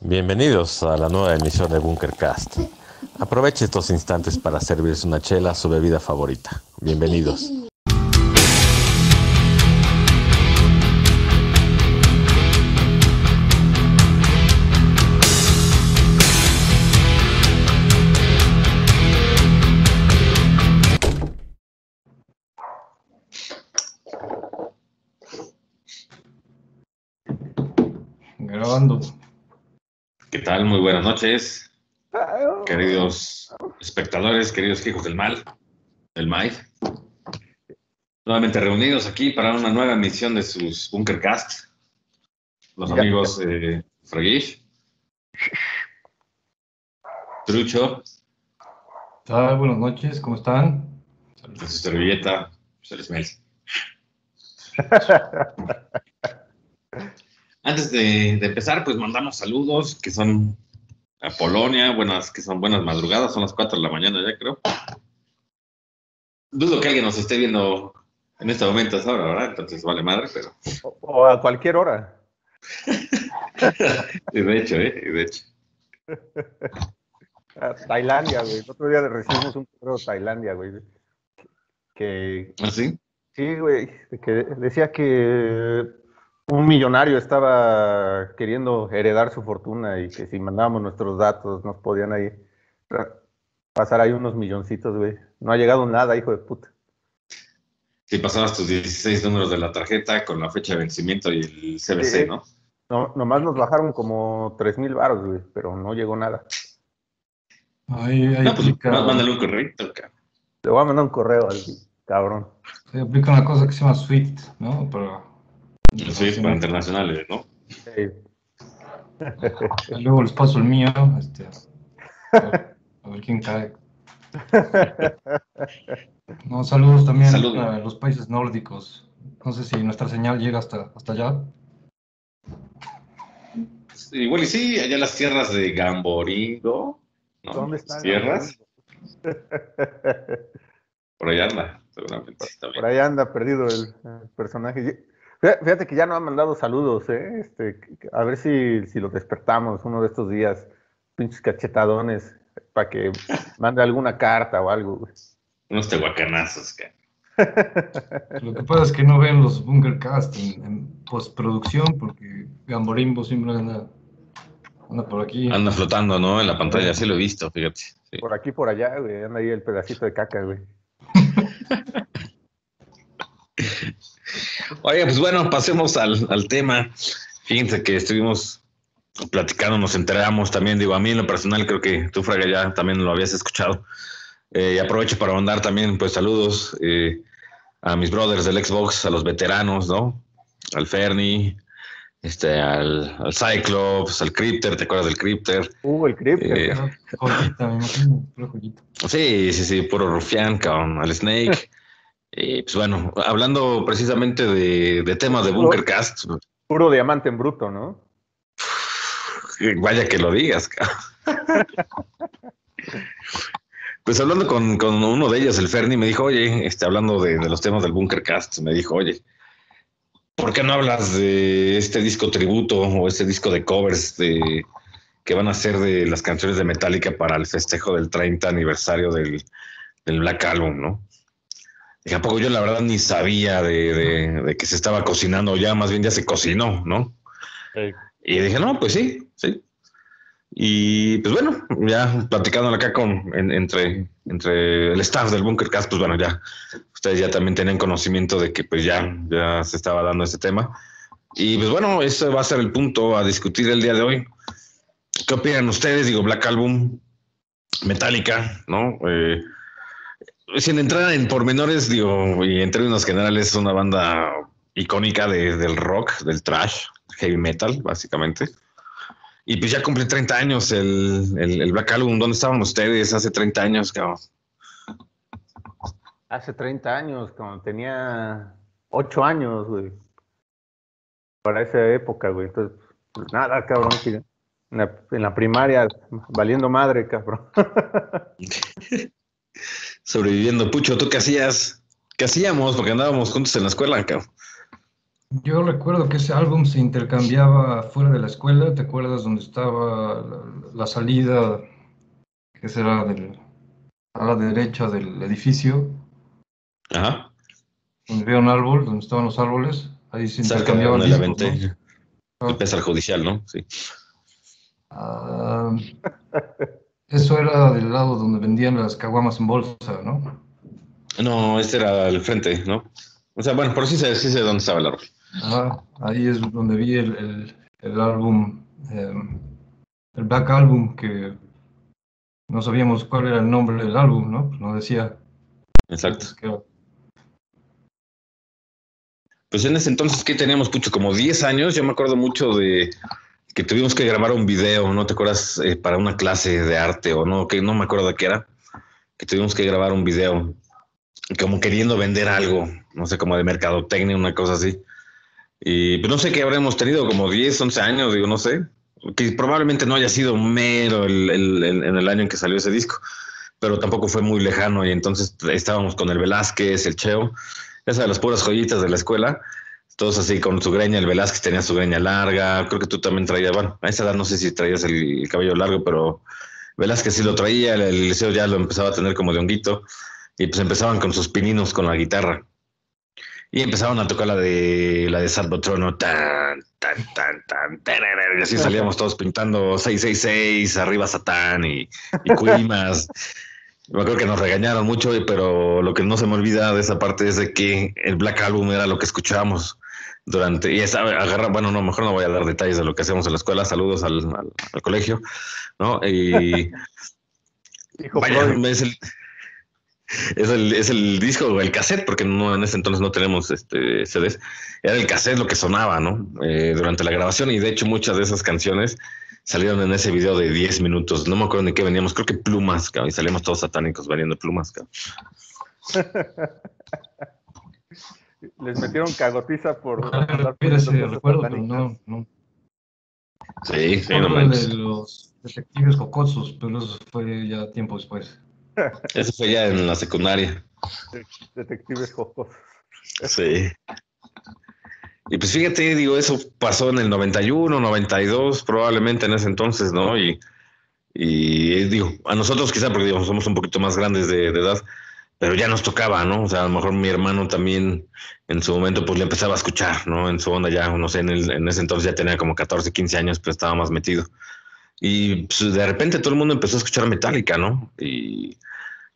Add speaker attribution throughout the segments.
Speaker 1: Bienvenidos a la nueva emisión de Bunkercast. Aproveche estos instantes para servirse una chela, su bebida favorita. Bienvenidos.
Speaker 2: Grabando.
Speaker 3: ¿Qué tal? Muy buenas noches, queridos espectadores, queridos hijos del mal, del MAID. Nuevamente reunidos aquí para una nueva emisión de sus Bunkercast. Los
Speaker 4: Ya.
Speaker 3: amigos eh, Fragish, Trucho,
Speaker 2: ¿Qué tal? Buenas noches, ¿cómo están?
Speaker 3: de su servilleta. Antes de, de empezar, pues mandamos saludos que son a Polonia, buenas, que son buenas madrugadas, son las 4 de la mañana ya creo. Dudo que alguien nos esté viendo en este momento a esa hora, ¿verdad? Entonces vale madre, pero
Speaker 4: O, o a cualquier hora.
Speaker 3: y de hecho, ¿eh? Y de hecho.
Speaker 4: A Tailandia, güey. El otro día recibimos un correo de Tailandia, güey. Que
Speaker 3: ¿Ah, sí?
Speaker 4: sí, güey. Que decía que un millonario estaba queriendo heredar su fortuna y que si mandábamos nuestros datos nos podían ahí pasar ahí unos milloncitos, güey. No ha llegado nada, hijo de puta.
Speaker 3: Si pasabas tus 16 números de la tarjeta con la fecha de vencimiento y el CBC,
Speaker 4: Sí.
Speaker 3: ¿no?
Speaker 4: No, nomás nos bajaron como tres mil baros, güey, pero no llegó nada.
Speaker 2: Ahí, ahí
Speaker 3: No, pues más mándale un correo, cabrón.
Speaker 4: Le voy a mandar un correo al cabrón.
Speaker 2: ahí aplica una cosa que se llama SWIFT, ¿no? Para,
Speaker 3: Sí, para internacionales, ¿no?
Speaker 4: Sí.
Speaker 2: Luego les paso el mío, este, a ver, a ver quién cae. No, saludos también
Speaker 3: Saludos.
Speaker 2: a los países nórdicos. No sé si nuestra señal llega hasta, hasta allá.
Speaker 3: Igual y sí, allá las tierras de Gamboringo. ¿no?
Speaker 4: ¿Dónde están?
Speaker 3: Tierras, por allá anda, seguramente. también.
Speaker 4: Por ahí anda perdido el, el personaje. Fí- Fíjate que ya no ha mandado saludos, ¿eh? Este, a ver si, si lo despertamos uno de estos días, pinches cachetadones, para que mande alguna carta o algo. güey.
Speaker 3: Unos tehuacanazos, cabrón.
Speaker 2: Lo que pasa es que no ven los Bunkercast en, en postproducción porque Gamborimbo siempre anda, anda por aquí.
Speaker 3: Anda flotando, ¿no? En la pantalla, sí lo he visto, fíjate. Sí.
Speaker 4: Por aquí, por allá, güey, anda ahí el pedacito de caca, güey.
Speaker 3: Oye, pues bueno, pasemos al, al tema. Fíjense que estuvimos platicando, nos enteramos también, digo, a mí en lo personal creo que tú, Fraga, ya también lo habías escuchado. Eh, y aprovecho para mandar también, pues, saludos eh, a mis brothers del Xbox, a los veteranos, ¿no? Al Ferni, este, al, al Cyclops, al Crypter, ¿te acuerdas del Crypter?
Speaker 4: Uh, el creep.
Speaker 3: Eh,
Speaker 2: Joyita, me imagino, pura joyita.
Speaker 3: Sí, sí, sí, puro rufián, cabrón, al Snake. Y pues bueno, hablando precisamente de, de temas de Bunkercast,
Speaker 4: Puro diamante en bruto, ¿no?
Speaker 3: Vaya que lo digas. Pues hablando con, con uno de ellos, el Ferni, me dijo, oye, este, hablando de, de los temas del Bunkercast, me dijo, oye, ¿por qué no hablas de este disco tributo o este disco de covers de, que van a ser de las canciones de Metallica para el festejo del 30 aniversario del, del Black Album, ¿no? Dije, ¿a poco yo la verdad ni sabía de, de- de que se estaba cocinando ya, más bien ya se cocinó, ¿no? Y dije, no, pues sí, sí. Y pues bueno, ya platicando acá con, en- entre, entre el staff del Bunkercast, pues bueno, ya ustedes ya también tenían conocimiento de que pues ya, ya se estaba dando este tema. Y pues bueno, ese va a ser el punto a discutir el día de hoy. ¿Qué opinan ustedes? Digo, Black Album, Metallica, ¿no? Eh, sin entrar en pormenores, digo, y en términos generales, es una banda icónica de- del rock, del trash, heavy metal, básicamente. Y pues ya cumple 30 años el, el, el Black Album. ¿Dónde estaban ustedes hace 30 años, cabrón?
Speaker 4: Hace 30 años, cuando tenía 8 años, güey. Para esa época, güey. Entonces, pues nada, cabrón. En la, en la primaria, valiendo madre, cabrón.
Speaker 3: Sobreviviendo. Pucho, ¿tú qué hacías? ¿Qué hacíamos? Porque andábamos juntos en la escuela, cabrón.
Speaker 2: Yo recuerdo que ese álbum se intercambiaba fuera de la escuela. ¿Te acuerdas dónde estaba la, la salida, que será del, a la derecha del edificio?
Speaker 3: Ajá.
Speaker 2: Donde había un árbol, donde estaban los árboles. Ahí se intercambiaban
Speaker 3: la
Speaker 2: discos,
Speaker 3: vente.
Speaker 2: ¿no?
Speaker 3: El judicial, ¿no? Sí.
Speaker 2: Ah, eso era del lado donde vendían las caguamas en bolsa, ¿no?
Speaker 3: No, este era el frente, ¿no? O sea, bueno, por sí sé, sí sé dónde estaba el árbol.
Speaker 2: Ah, ahí es donde vi el, el- el álbum, eh, el Black Album, que no sabíamos cuál era el nombre del álbum, ¿no? Pues no decía.
Speaker 3: Exacto.
Speaker 2: que
Speaker 3: Pues en ese entonces, ¿qué teníamos, Pucho? Como 10 años. Yo me acuerdo mucho de que tuvimos que grabar un video, ¿no te acuerdas? Eh, para una clase de arte o no, que no me acuerdo de qué era. Que tuvimos que grabar un video como queriendo vender algo, no sé, como de mercadotecnia, una cosa así. Y pues no sé qué habremos tenido, como 10, 11 años, digo, no sé. Que probablemente no haya sido mero el, el- el- en el año en que salió ese disco, pero tampoco fue muy lejano. Y entonces estábamos con el Velázquez, el Cheo, esa de las puras joyitas de la escuela. Todos así con su greña, el Velázquez tenía su greña larga, creo que tú también traías, bueno, a esa edad no sé si traías el, el cabello largo, pero Velázquez sí lo traía, el, liceo ya lo empezaba a tener como de honguito, y pues empezaban con sus pininos con la guitarra. Y empezaban a tocar la de la de Salvotrono, tan, tan, tan, tan, y así salíamos todos pintando 666, arriba Satán y, y Cuimas. Me acuerdo que nos regañaron mucho, pero lo que no se me olvida de esa parte es de que el Black Album era lo que escuchábamos durante, y esa agarra, bueno, no, mejor no voy a dar detalles de lo que hacemos en la escuela, saludos al, al- al colegio, ¿no? Y
Speaker 4: Hijo
Speaker 3: vaya, es el, es el, es el disco o el cassette, porque no, en ese entonces no tenemos este CDs, era el cassette lo que sonaba, ¿no? Eh, durante la grabación, y de hecho muchas de esas canciones salieron en ese video de 10 minutos, no me acuerdo ni qué veníamos, creo que plumas, cabrón, y salíamos todos satánicos vendiendo plumas, cabrón.
Speaker 4: Les metieron cagotiza por.
Speaker 2: Recuerde ese recuerdo, pero no, no.
Speaker 3: Sí, sí, no manches.
Speaker 2: de los detectives jocosos, pero eso fue ya tiempo después.
Speaker 3: Eso fue ya en la secundaria.
Speaker 4: Detectives jocosos.
Speaker 3: Sí. Y pues fíjate, digo, eso pasó en el 91, 92, probablemente en ese entonces, ¿no? Y, y digo, a nosotros quizá porque digo, somos un poquito más grandes de, de edad, pero ya nos tocaba, ¿no? O sea, a lo mejor mi hermano también en su momento pues le empezaba a escuchar, ¿no? En su onda ya, no sé, en, el- en ese entonces ya tenía como 14, 15 años, pero estaba más metido. Y pues, de repente todo el mundo empezó a escuchar Metallica, ¿no? Y,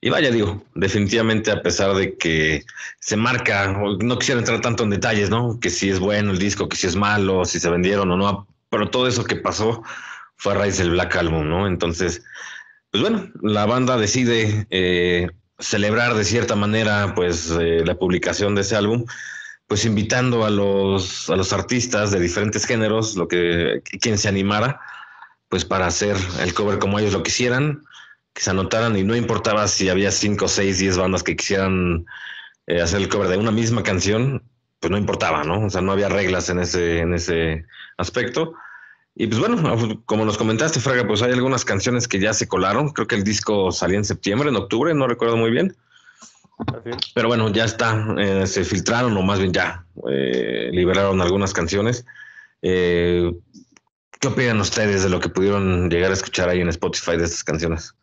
Speaker 3: y vaya, digo, definitivamente a pesar de que se marca, no quisiera entrar tanto en detalles, ¿no? Que si es bueno el disco, que si es malo, si se vendieron o no, pero todo eso que pasó fue a raíz del Black Album, ¿no? Entonces, pues bueno, la banda decide eh, celebrar de cierta manera, pues, eh, la publicación de ese álbum, pues invitando a los, a los artistas de diferentes géneros, lo que quien se animara, pues para hacer el cover como ellos lo quisieran, que se anotaran y no importaba si había cinco, seis, diez bandas que quisieran eh, hacer el cover de una misma canción, pues no importaba, ¿no? O sea, no había reglas en ese, en ese aspecto. Y pues bueno, como nos comentaste, Fraga, pues hay algunas canciones que ya se colaron. Creo que el disco salía en septiembre, en octubre, no recuerdo muy bien. Pero bueno, ya está, eh, se filtraron o más bien ya eh, liberaron algunas canciones. Eh, ¿Qué opinan ustedes de lo que pudieron llegar a escuchar ahí en Spotify de estas canciones?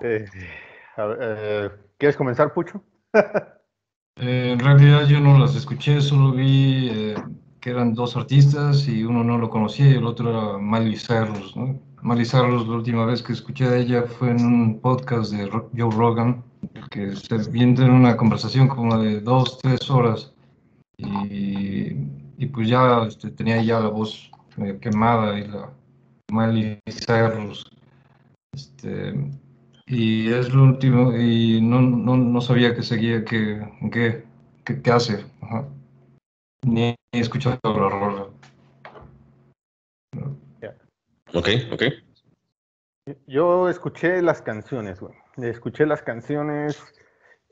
Speaker 4: Eh, a ver, eh, ¿Quieres comenzar, Pucho?
Speaker 2: Eh, en realidad yo no las escuché, solo vi eh, que eran dos artistas y uno no lo conocía y el otro era Miley Cyrus, ¿no? Miley Cyrus, la última vez que escuché de ella fue en un podcast de Joe Rogan, que se viene en una conversación como de dos, tres horas y, y pues ya este, tenía ya la voz medio quemada y la Miley Cyrus. Este, y es lo último, y no, no, no sabía que seguía, que, que, que, que hace. Ajá. Ni escuchado la rola.
Speaker 3: Ok, ok.
Speaker 4: Yo escuché las canciones, güey. Escuché las canciones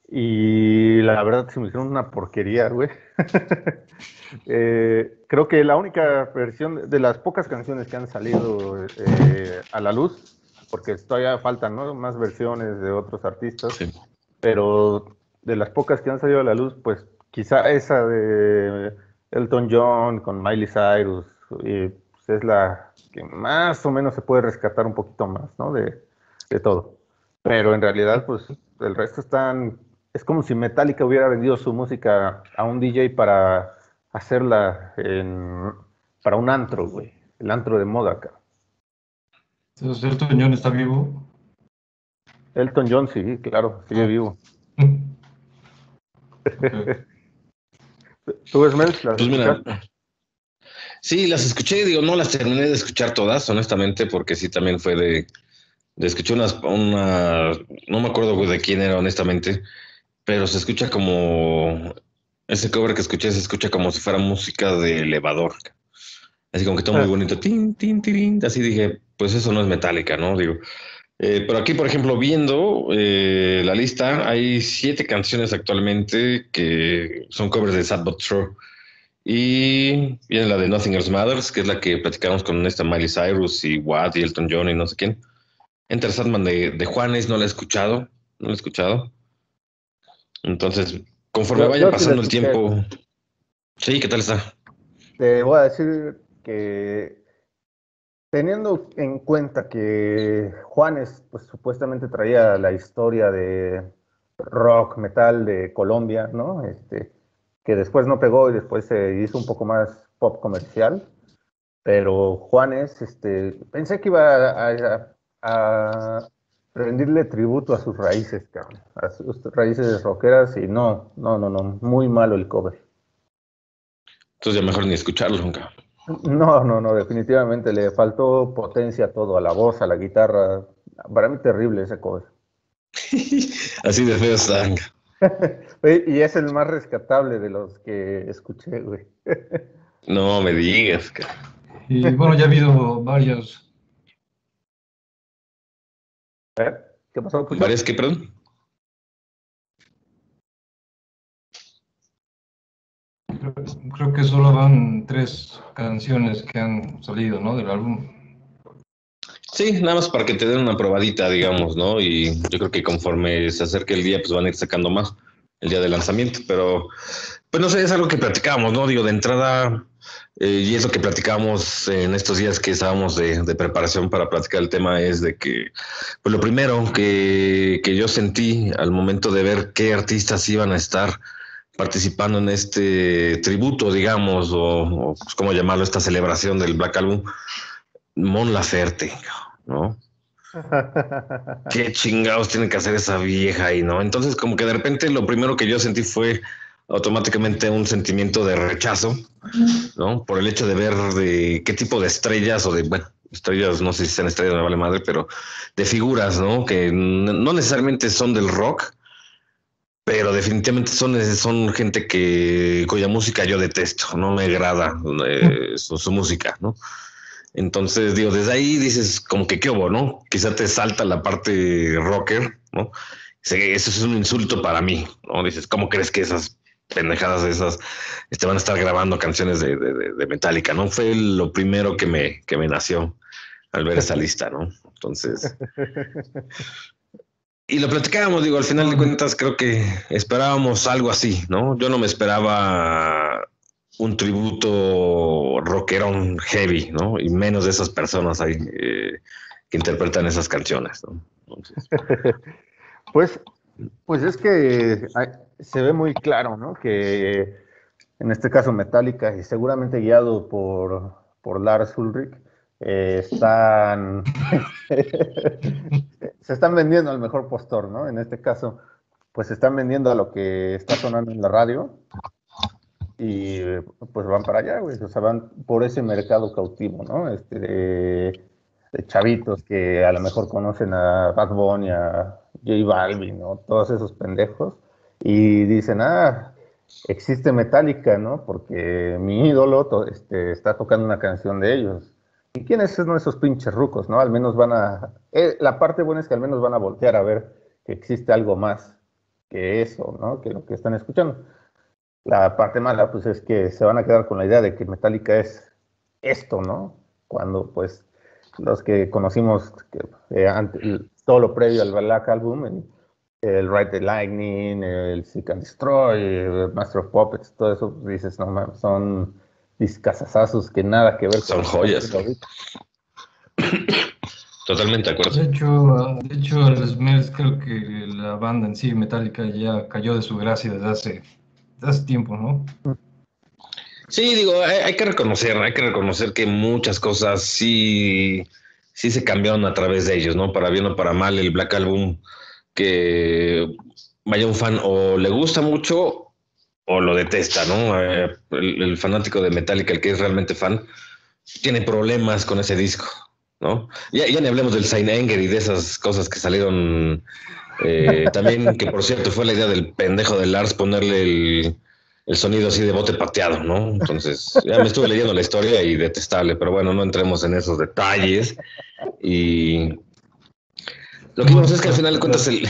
Speaker 4: y la verdad se me hicieron una porquería, güey. Eh, creo que la única versión de las pocas canciones que han salido eh, a la luz, porque todavía faltan ¿no? más versiones de otros artistas,
Speaker 3: Sí.
Speaker 4: pero de las pocas que han salido a la luz, pues quizá esa de Elton John con Miley Cyrus pues, es la que más o menos se puede rescatar un poquito más, ¿no? De, de todo. Pero en realidad, pues el resto están. Es como si Metallica hubiera vendido su música a un DJ para hacerla en, para un antro, güey. El antro de moda acá.
Speaker 2: Entonces, ¿Elton John está vivo?
Speaker 4: Elton John, sí, claro, sigue vivo. ¿Tú ves Mel?
Speaker 3: Pues mira, sí, las escuché, digo, no las terminé de escuchar todas, honestamente, porque sí también fue de, de escuché unas, una, no me acuerdo de quién era, honestamente, pero se escucha como, ese cover que escuché se escucha como si fuera música de elevador. Así como que todo muy ah. bonito, tin, tin, tin, así dije, pues eso no es metálica, ¿no? Digo, eh, pero aquí, por ejemplo, viendo eh, la lista, hay siete canciones actualmente que son covers de Sad But True. Y viene la de Nothing Else Matters, que es la que platicamos con esta Miley Cyrus y Watt y Elton John y no sé quién. Enter Sandman de, de Juanes no la he escuchado, no la he escuchado. Entonces, conforme vaya pasando el tiempo. Sí, ¿qué tal está?
Speaker 4: Te voy a decir que Teniendo en cuenta que Juanes, pues supuestamente traía la historia de rock, metal de Colombia, ¿no? Este, que después no pegó y después se hizo un poco más pop comercial. Pero Juanes, este, pensé que iba a, rendirle tributo a sus raíces, a sus raíces rockeras y no, no, no, no, muy malo el cover.
Speaker 3: Entonces ya mejor ni escucharlo nunca.
Speaker 4: No, no, no, definitivamente le faltó potencia a todo, a la voz, a la guitarra. Para mí terrible ese cover.
Speaker 3: Así de feo están.
Speaker 4: y es el más rescatable de los que escuché, güey.
Speaker 3: no me digas.
Speaker 2: Y bueno, ya ha habido varios.
Speaker 4: ¿Eh? ¿Qué pasó?
Speaker 3: ¿Varias qué, perdón?
Speaker 2: Creo que solo van tres canciones que han salido, ¿no? Del álbum.
Speaker 3: Sí, nada más para que te den una probadita, digamos, ¿no? Y yo creo que conforme se acerque el día, pues van a ir sacando más el día de lanzamiento, pero pues no sé, es algo que platicamos, ¿no? Digo, de entrada, eh, y eso que platicamos en estos días que estábamos de, de, preparación para platicar el tema es de que, pues lo primero que, que yo sentí al momento de ver qué artistas iban a estar participando en este tributo, digamos, o, pues, cómo llamarlo, esta celebración del Black Album, Mon Laferte, ¿no? Qué chingados tiene que hacer esa vieja ahí, ¿no? Entonces, como que de repente lo primero que yo sentí fue automáticamente un sentimiento de rechazo, ¿no? Por el hecho de ver de qué tipo de estrellas o de, bueno, estrellas, no sé si sean estrellas, me vale madre, pero de figuras, ¿no? Que no necesariamente son del rock, pero definitivamente son, son gente que cuya música yo detesto, no me agrada eh, su, música, ¿no? Entonces, digo, desde ahí dices como que qué hubo, ¿no? Quizá te salta la parte rocker, ¿no? Eso es un insulto para mí, ¿no? Dices, ¿cómo crees que esas pendejadas esas este, van a estar grabando canciones de, de, de Metallica, ¿no? Fue lo primero que me, que me nació al ver esa lista, ¿no? Entonces, y lo platicábamos, digo, al final de cuentas creo que esperábamos algo así, ¿no? Yo no me esperaba un tributo rockerón heavy, ¿no? Y menos de esas personas ahí eh, que interpretan esas canciones, ¿no?
Speaker 4: pues, pues es que se ve muy claro, ¿no? Que en este caso Metallica y seguramente guiado por, por Lars Ulrich, eh, están se están vendiendo al mejor postor, ¿no? En este caso, pues se están vendiendo a lo que está sonando en la radio y pues van para allá, güey, o sea, van por ese mercado cautivo, ¿no? Este, de, chavitos que a lo mejor conocen a Bad Bunny, a J Balvin, ¿no? Todos esos pendejos y dicen, ah, existe Metallica, ¿no? Porque mi ídolo este, está tocando una canción de ellos. ¿Y quiénes son esos pinches rucos, no? Al menos van a... Eh, la parte buena es que al menos van a voltear a ver que existe algo más que eso, ¿no? Que lo que están escuchando. La parte mala, pues, es que se van a quedar con la idea de que Metallica es esto, ¿no? Cuando, pues, los que conocimos eh, todo lo previo al Black Album, el Ride the Lightning, el Seek and Destroy, el Master of Puppets, todo eso, dices, no son discasazazos que nada que ver
Speaker 3: Son joyas. Totalmente de acuerdo.
Speaker 2: De hecho, de hecho, el Smells creo que la banda en sí, Metallica, ya cayó de su gracia desde hace, desde hace tiempo, ¿no?
Speaker 3: Sí, digo, hay, hay que reconocer, hay que reconocer que muchas cosas sí, sí se cambiaron a través de ellos, ¿no? Para bien o para mal, el Black Album, que vaya un fan o le gusta mucho o lo detesta, ¿no? Eh, el, el fanático de Metallica, el que es realmente fan, tiene problemas con ese disco, ¿no? Ya, ya ni hablemos del Saint Anger y de esas cosas que salieron eh, también, que por cierto fue la idea del pendejo de Lars ponerle el, el sonido así de bote pateado, ¿no? Entonces, ya me estuve leyendo la historia y detestable, pero bueno, no entremos en esos detalles. Y lo que vimos es que al final de cuentas el,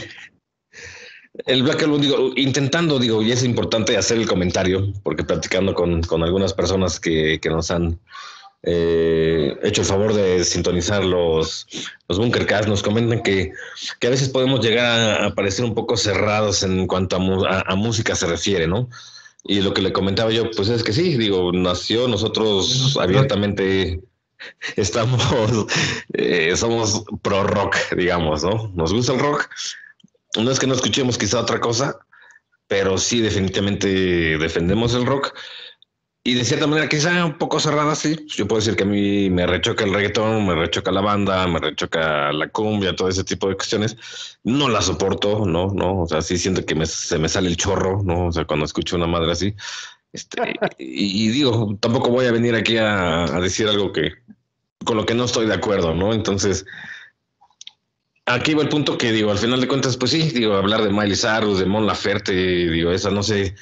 Speaker 3: el Black Album, digo, intentando, digo, y es importante hacer el comentario, porque platicando con, con algunas personas que, que nos han eh, hecho el favor de sintonizar los, los Bunkercast, nos comentan que, que a veces podemos llegar a, parecer un poco cerrados en cuanto a música se refiere, ¿no? Y lo que le comentaba yo, pues es que sí, digo, nació nosotros abiertamente estamos, eh, somos pro rock, digamos, ¿no? Nos gusta el rock. No es que no escuchemos quizá otra cosa, pero sí definitivamente defendemos el rock. Y de cierta manera, quizá un poco cerrada, sí. Yo puedo decir que a mí me rechoca el reggaetón, me rechoca la banda, me rechoca la cumbia, todo ese tipo de cuestiones. No la soporto, no, no. O sea, sí siento que me- se me sale el chorro, ¿no? O sea, cuando escucho una madre así. Este, y, y digo, tampoco voy a venir aquí a, a decir algo que con lo que no estoy de acuerdo, ¿no? Entonces, aquí va el punto que digo, al final de cuentas, pues sí, digo, hablar de Miley Cyrus, de Mon Laferte, digo, esa no sé,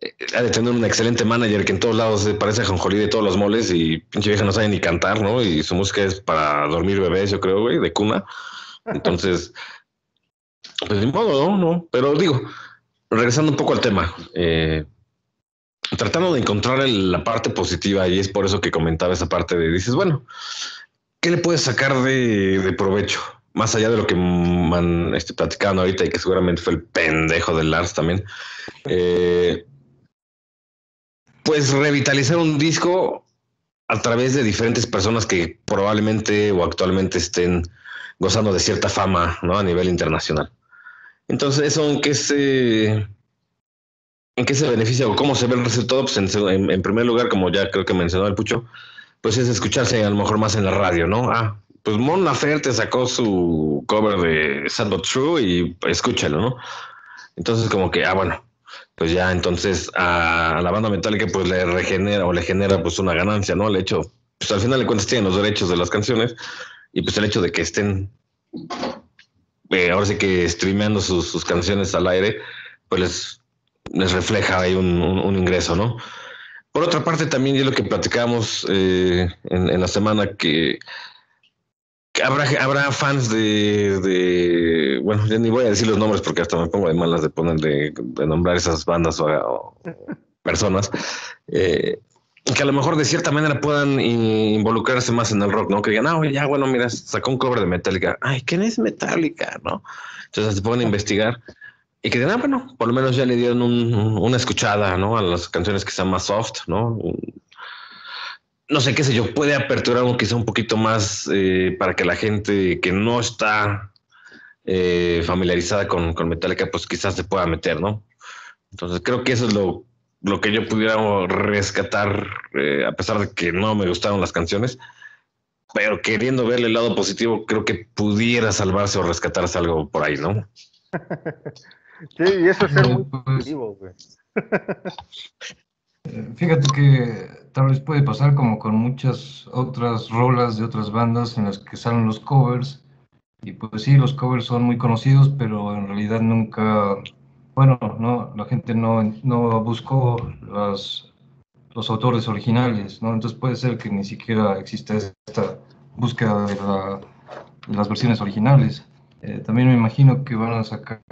Speaker 3: eh, ha de tener un excelente manager que en todos lados se parece a Jonjolí de todos los moles y pinche vieja no sabe ni cantar, ¿no? Y su música es para dormir bebés, yo creo, güey, de cuna. Entonces, pues ni modo, ¿no? pero digo, regresando un poco al tema, eh, tratando de encontrar la parte positiva y es por eso que comentaba esa parte de, dices, bueno, ¿qué le puedes sacar de, de provecho? Más allá de lo que man, este, platicaban ahorita y que seguramente fue el pendejo de Lars también. Eh, pues revitalizar un disco a través de diferentes personas que probablemente o actualmente estén gozando de cierta fama ¿no? a nivel internacional. Entonces, ¿eso en qué se, en qué se beneficia o cómo se ve el resultado? Pues en- en primer lugar, como ya creo que mencionó el Pucho, pues es escucharse a lo mejor más en la radio, ¿no? Ah, pues Mon Laferte sacó su cover de Sad But True y escúchalo, ¿no? Entonces como que, ah, bueno, pues ya entonces a, la banda metálica pues le regenera o le genera pues una ganancia, ¿no? El hecho, pues al final de cuentas tienen los derechos de las canciones y pues el hecho de que estén eh, ahora sí que streameando sus, sus canciones al aire, pues les, les refleja ahí un, un- un ingreso, ¿no? Por otra parte, también es lo que platicábamos eh, en, en la semana que habrá, habrá fans de, de- bueno, ya ni voy a decir los nombres porque hasta me pongo de malas de poner de, de nombrar esas bandas o, personas eh, que a lo mejor de cierta manera puedan involucrarse más en el rock, ¿no? Que digan, ah, ya, bueno, mira, sacó un cover de Metallica. Ay, ¿quién es Metallica? ¿No? Entonces se a investigar y que digan, ah, bueno, por lo menos ya le dieron un- un- una escuchada, ¿no? A las canciones que sean más soft, ¿no? No sé qué sé yo, puede aperturar un, quizá un poquito más eh, para que la gente que no está eh, familiarizada con, con Metallica, pues quizás se pueda meter, ¿no? Entonces creo que eso es lo, lo que yo pudiera rescatar, eh, a pesar de que no me gustaron las canciones, pero queriendo verle el lado positivo, creo que pudiera salvarse o rescatarse algo por ahí, ¿no?
Speaker 4: Sí, y eso es ser muy
Speaker 2: Pues,
Speaker 4: positivo, güey.
Speaker 2: Fíjate que tal vez puede pasar como con muchas otras rolas de otras bandas en las que salen los covers. Y pues sí, los covers son muy conocidos, pero en realidad nunca, bueno, no, la gente no, no buscó las, los autores originales, ¿no? Entonces puede ser que ni siquiera exista esta búsqueda de, la- de las versiones originales. Eh, también me imagino que van a sacar,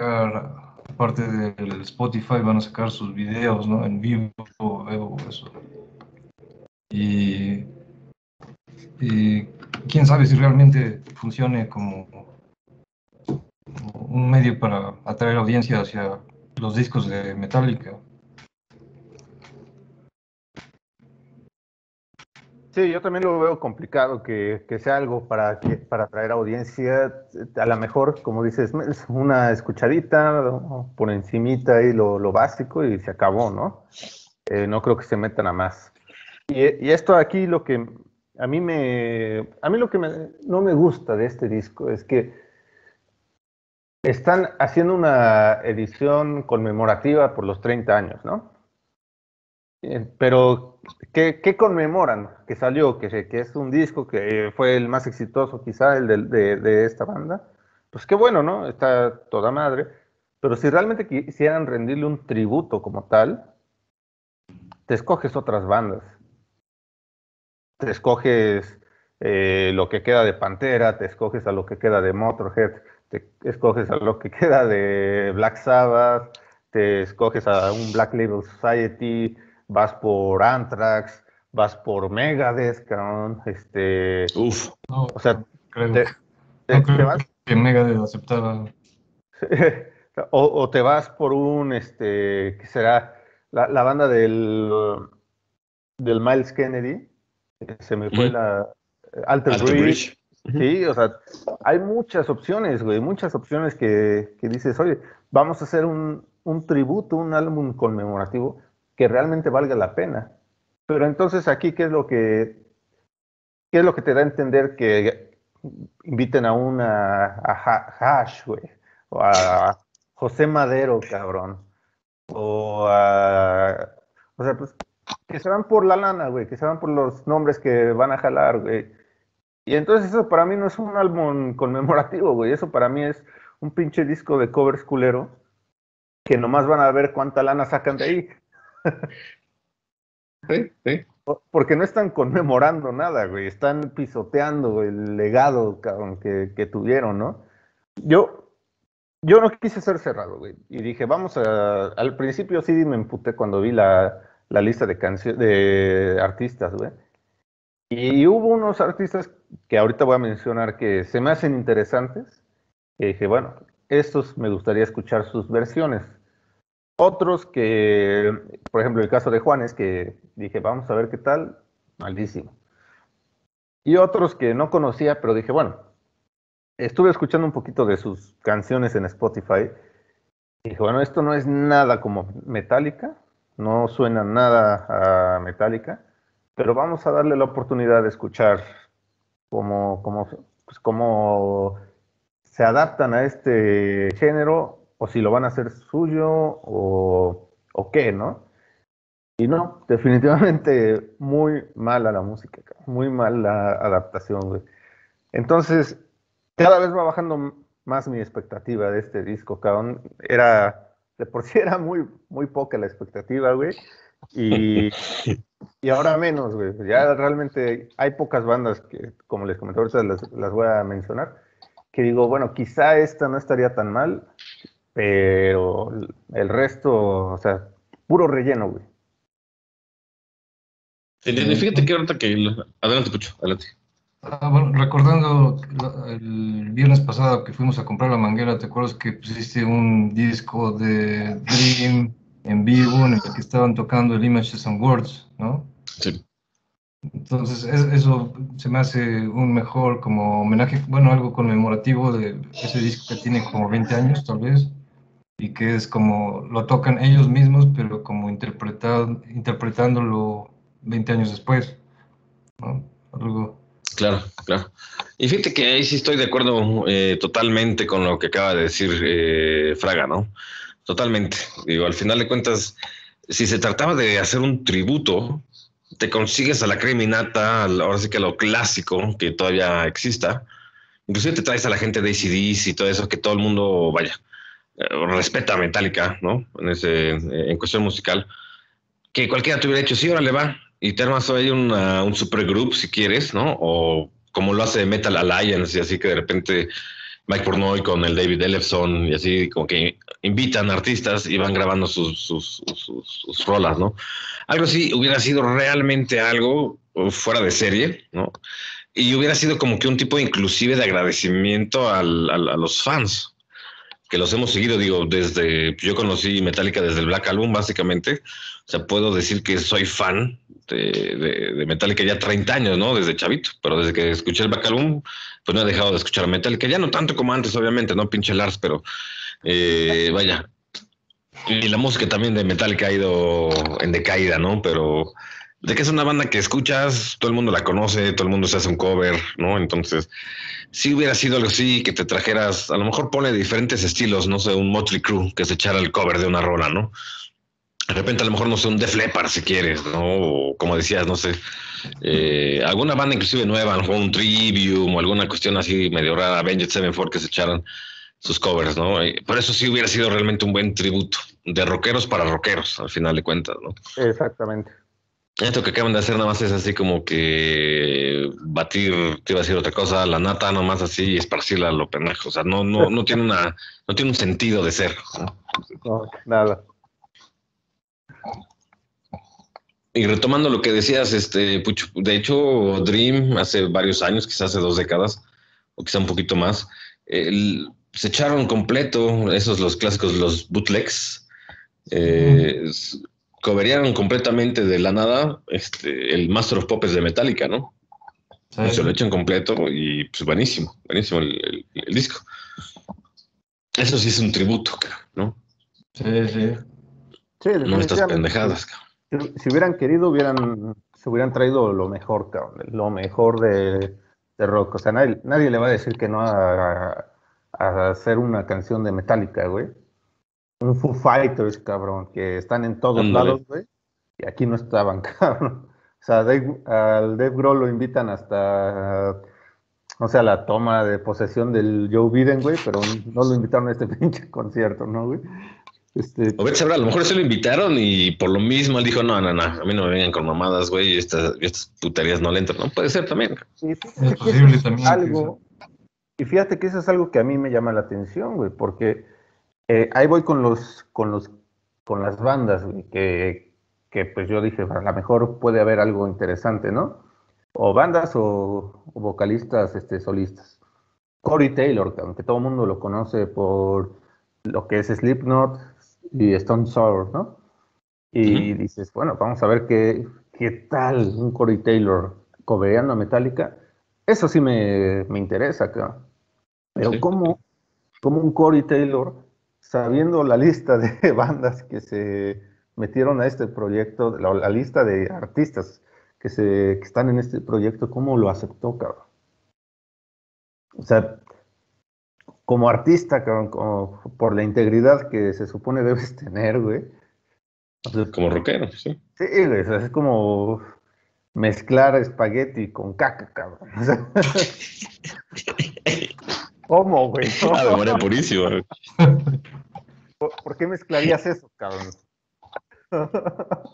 Speaker 2: aparte del Spotify, van a sacar sus videos, ¿no? En vivo, o eso. Y, y quién sabe si realmente funcione como, un medio para atraer audiencia hacia los discos de Metallica.
Speaker 4: Sí, yo también lo veo complicado que, sea algo para, para atraer audiencia. A lo mejor, como dices, una escuchadita por encimita y lo, básico y se acabó, ¿no? Eh, no creo que se metan a más. Y, esto aquí lo que a mí me a mí lo que no me gusta de este disco es que están haciendo una edición conmemorativa por los 30 años, ¿no? Eh, pero, ¿qué, conmemoran? Que salió, que, que, es un disco que fue el más exitoso quizá, el de, de, esta banda. Pues qué bueno, ¿no? Está toda madre. Pero si realmente quisieran rendirle un tributo como tal, te escoges otras bandas. Te escoges eh, lo que queda de Pantera, te escoges a lo que queda de Motorhead, te escoges a lo que queda de Black Sabbath, te escoges a un Black Label Society, vas por Anthrax, vas por Megadeth, cabrón, este...
Speaker 3: Uf.
Speaker 2: o sea, creo, te, vas... que Megadeth aceptaba.
Speaker 4: o, te vas por un, este, ¿qué será? La, banda del, del Miles Kennedy, se me fue la... Alter, Bridge. Sí, o sea, hay muchas opciones, güey, muchas opciones que, que dices, oye, vamos a hacer un, un tributo, un álbum conmemorativo que realmente valga la pena. Pero entonces aquí, ¿qué es lo que, qué es lo que te da a entender que inviten a una a Hash, güey? O a José Madero, cabrón. O a... O sea, pues que se van por la lana, güey, que se van por los nombres que van a jalar, güey. Y entonces eso para mí no es un álbum conmemorativo, güey. Eso para mí es un pinche disco de covers culero que nomás van a ver cuánta lana sacan de ahí.
Speaker 3: Sí, sí.
Speaker 4: Porque no están conmemorando nada, güey. Están pisoteando el legado que, tuvieron, ¿no? Yo, yo no quise ser cerrado, güey. Y dije, vamos a. Al principio sí me emputé cuando vi la, lista de de artistas, güey. Y hubo unos artistas que ahorita voy a mencionar que se me hacen interesantes. Y dije, bueno, estos me gustaría escuchar sus versiones. Otros que, por ejemplo, el caso de Juanes, que dije, vamos a ver qué tal, malísimo. Y otros que no conocía, pero dije, bueno, estuve escuchando un poquito de sus canciones en Spotify. Dije, bueno, esto no es nada como Metallica, no suena nada a Metallica, pero vamos a darle la oportunidad de escuchar cómo, cómo, pues, cómo se adaptan a este género o si lo van a hacer suyo o, o qué, ¿no? Y no, definitivamente muy mala la música, muy mal la adaptación. Entonces, cada vez va bajando más mi expectativa de este disco, cabrón. Era, de por sí era muy, muy poca la expectativa, güey. Y, y ahora menos, güey. Ya realmente hay pocas bandas que, como les comenté ahorita, las, las voy a mencionar, que digo, bueno, quizá esta no estaría tan mal, pero el resto, o sea, puro relleno, güey.
Speaker 3: Fíjate que ahorita que... Adelante, Pucho, adelante.
Speaker 2: Ah, bueno, recordando el viernes pasado que fuimos a comprar la manguera, ¿te acuerdas que pusiste un disco de Dream en vivo en el que estaban tocando el Images and Words, ¿no?
Speaker 3: Sí.
Speaker 2: Entonces, eso se me hace un mejor como homenaje, bueno, algo conmemorativo de ese disco que tiene como 20 años, tal vez y que es como lo tocan ellos mismos, pero como interpretado, interpretándolo 20 años después. ¿no? Algo.
Speaker 3: Claro, claro. Y fíjate que ahí sí estoy de acuerdo eh, totalmente con lo que acaba de decir eh, Fraga, ¿no? Totalmente. Digo, al final de cuentas, si se trataba de hacer un tributo, te consigues a la criminata, ahora sí que lo clásico que todavía exista. Inclusive te traes a la gente de ACDC y todo eso, que todo el mundo vaya eh, respeta a Metallica, ¿no? En, ese, cuestión musical, que cualquiera te hubiera sí, ahora le va, y te armas ahí una, un supergroup si quieres, ¿no? O como lo hace Metal Alliance, y así que de repente Mike Pornoy con el David Ellefson, y así como que invitan artistas y van grabando sus, sus, sus, rolas, ¿no? Algo así hubiera sido realmente algo fuera de serie, ¿no? Y hubiera sido como que un tipo inclusive de agradecimiento al, a los fans, que los hemos seguido, digo, desde, yo conocí Metallica desde el Black Album, básicamente. O sea, puedo decir que soy fan de, de, Metallica ya 30 años, ¿no? Desde chavito, pero desde que escuché el Album, pues no he dejado de escuchar Metallica, ya no tanto como antes, obviamente, ¿no? Pinche Lars, pero eh, vaya. Y la música también de Metallica ha ido en decaída, ¿no? Pero de que es una banda que escuchas, todo el mundo la conoce, todo el mundo se hace un cover, ¿no? Entonces, si hubiera sido algo así, que te trajeras, a lo mejor pone diferentes estilos, no sé, un Motley Crue que se echara el cover de una rola, ¿no? De repente a lo mejor, no sé, un Def Leppard si quieres, ¿no? O como decías, no sé, eh, alguna banda inclusive nueva, a lo mejor un Trivium o alguna cuestión así medio rara, Avenged Sevenfold que se echaran sus covers, ¿no? Por eso sí hubiera sido realmente un buen tributo de rockeros para rockeros, al final de cuentas, ¿no?
Speaker 4: Exactamente.
Speaker 3: Esto que acaban de hacer nada más es así como que batir, te iba a decir otra cosa, la nata nomás así y esparcirla a lo pendejo. O sea, no, no, no tiene una, no tiene un sentido de ser.
Speaker 4: No, nada.
Speaker 3: Y retomando lo que decías, este, Pucho, de hecho, Dream hace varios años, quizás hace dos décadas, o quizá un poquito más, se echaron completo, esos los clásicos, los bootlegs, eh, completamente de la nada este, el Master of Puppets de Metallica, ¿no? Se lo echan completo y pues buenísimo, buenísimo el, disco. Eso sí es un tributo, ¿no?
Speaker 2: Sí, sí.
Speaker 4: Sí,
Speaker 3: no estas pendejadas,
Speaker 4: Si, hubieran querido, hubieran, se hubieran traído lo mejor, cabrón, lo mejor de, rock. O sea, nadie, nadie, le va a decir que no a, a hacer una canción de Metallica, güey un Foo Fighters, cabrón, que están en todos lados, güey. Y aquí no estaban, cabrón. O sea, al Dave Grohl lo invitan hasta, o sea, la toma de posesión del Joe Biden, güey, pero no lo invitaron a este pinche concierto, ¿no, güey?
Speaker 3: Este... O a lo mejor se lo invitaron y por lo mismo él dijo, no, no, no, a mí no me vengan con mamadas, güey, y estas, estas puterías no le entran, ¿no? Puede ser también.
Speaker 4: Sí, es posible también. Algo, y fíjate que eso es algo que a mí me llama la atención, güey, porque eh, ahí voy con los, con los, con las bandas, que, que pues yo dije, a lo mejor puede haber algo interesante, ¿no? O bandas o, vocalistas este, solistas. Corey Taylor, que todo el mundo lo conoce por lo que es Slipknot y Stone Sour, ¿no? Y dices, bueno, vamos a ver qué, qué tal un Corey Taylor cobeando a Metallica. Eso sí me, me interesa, claro. Pero ¿cómo, ¿cómo, un Corey Taylor sabiendo la lista de bandas que se metieron a este proyecto, la, lista de artistas que, se, están en este proyecto, ¿cómo lo aceptó, cabrón? O sea, como artista, cabrón, por la integridad que se supone debes tener, güey.
Speaker 3: como rockero, sí.
Speaker 4: Sí, güey, es como mezclar espagueti con caca, cabrón. ¿Cómo, güey?
Speaker 3: Ah, memoria purísima.
Speaker 4: ¿Por, qué mezclarías eso, cabrón?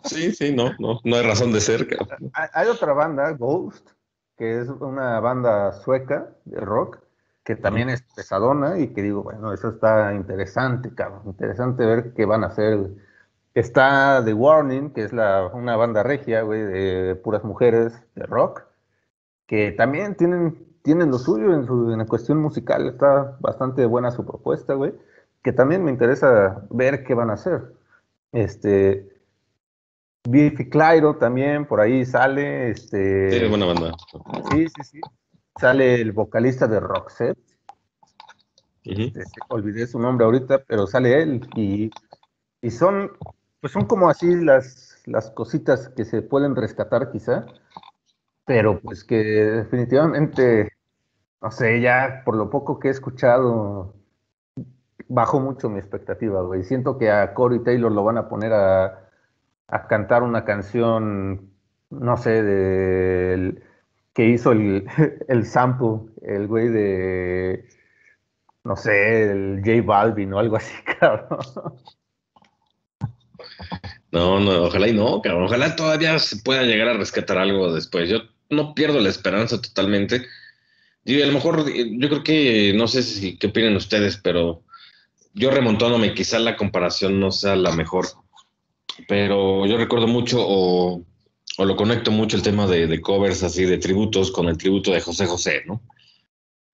Speaker 3: Sí, sí, no, no, no hay razón de ser.
Speaker 4: Cabrón. Hay otra banda, Ghost, que es una banda sueca de rock, que también es pesadona y que digo, bueno, eso está interesante, cabrón, interesante ver qué van a hacer. Está The Warning, que es la, una banda regia, güey, de puras mujeres de rock, que también tienen tienen lo suyo en, su, en la cuestión musical. Está bastante buena su propuesta, güey. Que también me interesa ver qué van a hacer. Este. Biffy Clyro también por ahí sale. Este,
Speaker 3: sí, buena banda.
Speaker 4: Sí, sí, sí. Sale el vocalista de Roxette. Este, olvidé su nombre ahorita, pero sale él. Y, y son, pues son como así las, las cositas que se pueden rescatar, quizá pero pues que definitivamente, no sé, ya por lo poco que he escuchado, bajó mucho mi expectativa, güey. Siento que a Corey Taylor lo van a poner a, cantar una canción, no sé, de, que hizo el, el sample, el güey de, no sé, el J Balvin o algo así, cabrón.
Speaker 3: No, no, ojalá y no, cabrón. Ojalá todavía se pueda llegar a rescatar algo después. Yo no pierdo la esperanza totalmente. Y a lo mejor, yo creo que, no sé si qué opinan ustedes, pero yo remontándome, quizá la comparación no sea la mejor, pero yo recuerdo mucho o, lo conecto mucho el tema de, covers así, de tributos con el tributo de José José, ¿no?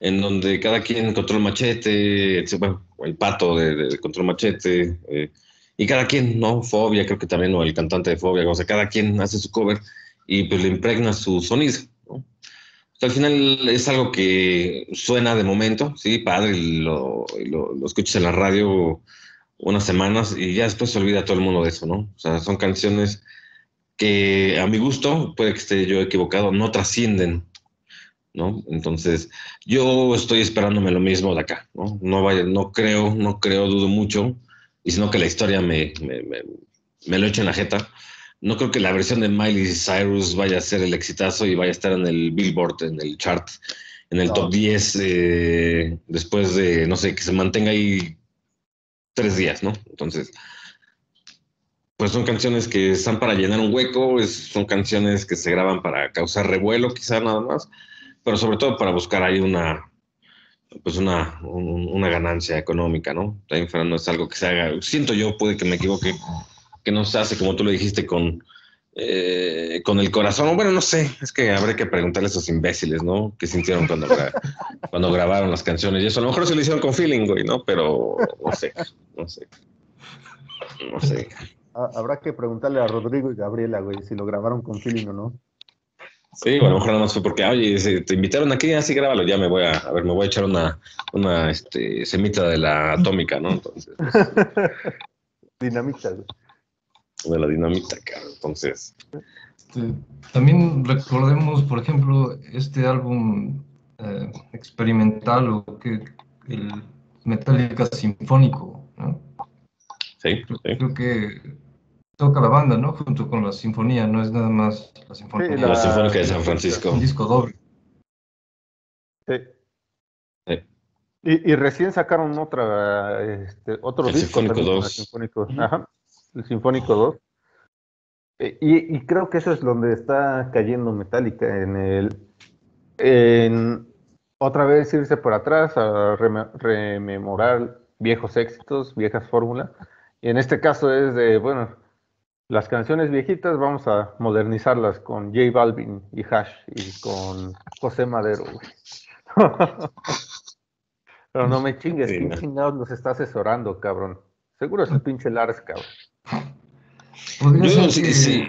Speaker 3: en donde cada quien controla machete, el pato de, control machete, eh, y cada quien, ¿no? Fobia, creo que también, o el cantante de Fobia, o sea, cada quien hace su cover y pues le impregna su sonido, ¿no? al final es algo que suena de momento, sí, padre, lo, lo, lo, escuchas en la radio unas semanas y ya después se olvida todo el mundo de eso, ¿no? O sea, son canciones que a mi gusto, puede que esté yo equivocado, no trascienden, ¿no? Entonces, yo estoy esperándome lo mismo de acá, ¿no? No, vaya, no creo, no creo, dudo mucho, y sino que la historia me, me, me, me lo eche en la jeta. No creo que la versión de Miley Cyrus vaya a ser el exitazo y vaya a estar en el Billboard, en el chart, en el top 10, eh, después de, no sé, que se mantenga ahí tres días, ¿no? Entonces, pues son canciones que están para llenar un hueco, son canciones que se graban para causar revuelo, quizá nada más, pero sobre todo para buscar ahí una, pues una, una ganancia económica, ¿no? También no es algo que se haga, siento yo, puede que me equivoque, que no se hace, como tú lo dijiste, con, eh, con el corazón. Bueno, no sé, es que habría que preguntarle a esos imbéciles, ¿no? ¿Qué sintieron cuando, cuando grabaron las canciones? Y eso a lo mejor se lo hicieron con feeling, güey, ¿no? Pero no sé, no sé. No sé.
Speaker 4: Habrá que preguntarle a Rodrigo y Gabriela, güey, si lo grabaron con feeling o no.
Speaker 3: Sí, a lo mejor no fue porque, oye, te invitaron aquí, así grábalo, ya me voy a, a ver, me voy a echar una, una este, semita de la atómica, ¿no? Entonces.
Speaker 4: dinamita, güey.
Speaker 3: De la dinamita, claro, entonces.
Speaker 2: Este, también recordemos, por ejemplo, este álbum eh, experimental o que el Metallica Sinfónico, ¿no?
Speaker 3: Sí, sí.
Speaker 2: Creo que toca la banda, ¿no? Junto con la sinfonía, no es nada más la sinfonía.
Speaker 3: Sí, la, Sinfónica de San Francisco.
Speaker 2: Un disco doble.
Speaker 4: Sí. sí. Y, y, recién sacaron otra, este, otro
Speaker 3: el
Speaker 4: disco.
Speaker 3: Sinfónico 2.
Speaker 4: Sinfónico, ajá, el Sinfónico 2. Eh, y, y, creo que eso es donde está cayendo Metallica, en el... En otra vez irse por atrás a rememorar viejos éxitos, viejas fórmulas. Y en este caso es de, bueno, las canciones viejitas vamos a modernizarlas con J Balvin y Hash y con José Madero, Pero no me chingues, ¿quién chingados los está asesorando, cabrón? Seguro es el pinche Lars, cabrón.
Speaker 3: Yo sí, sí.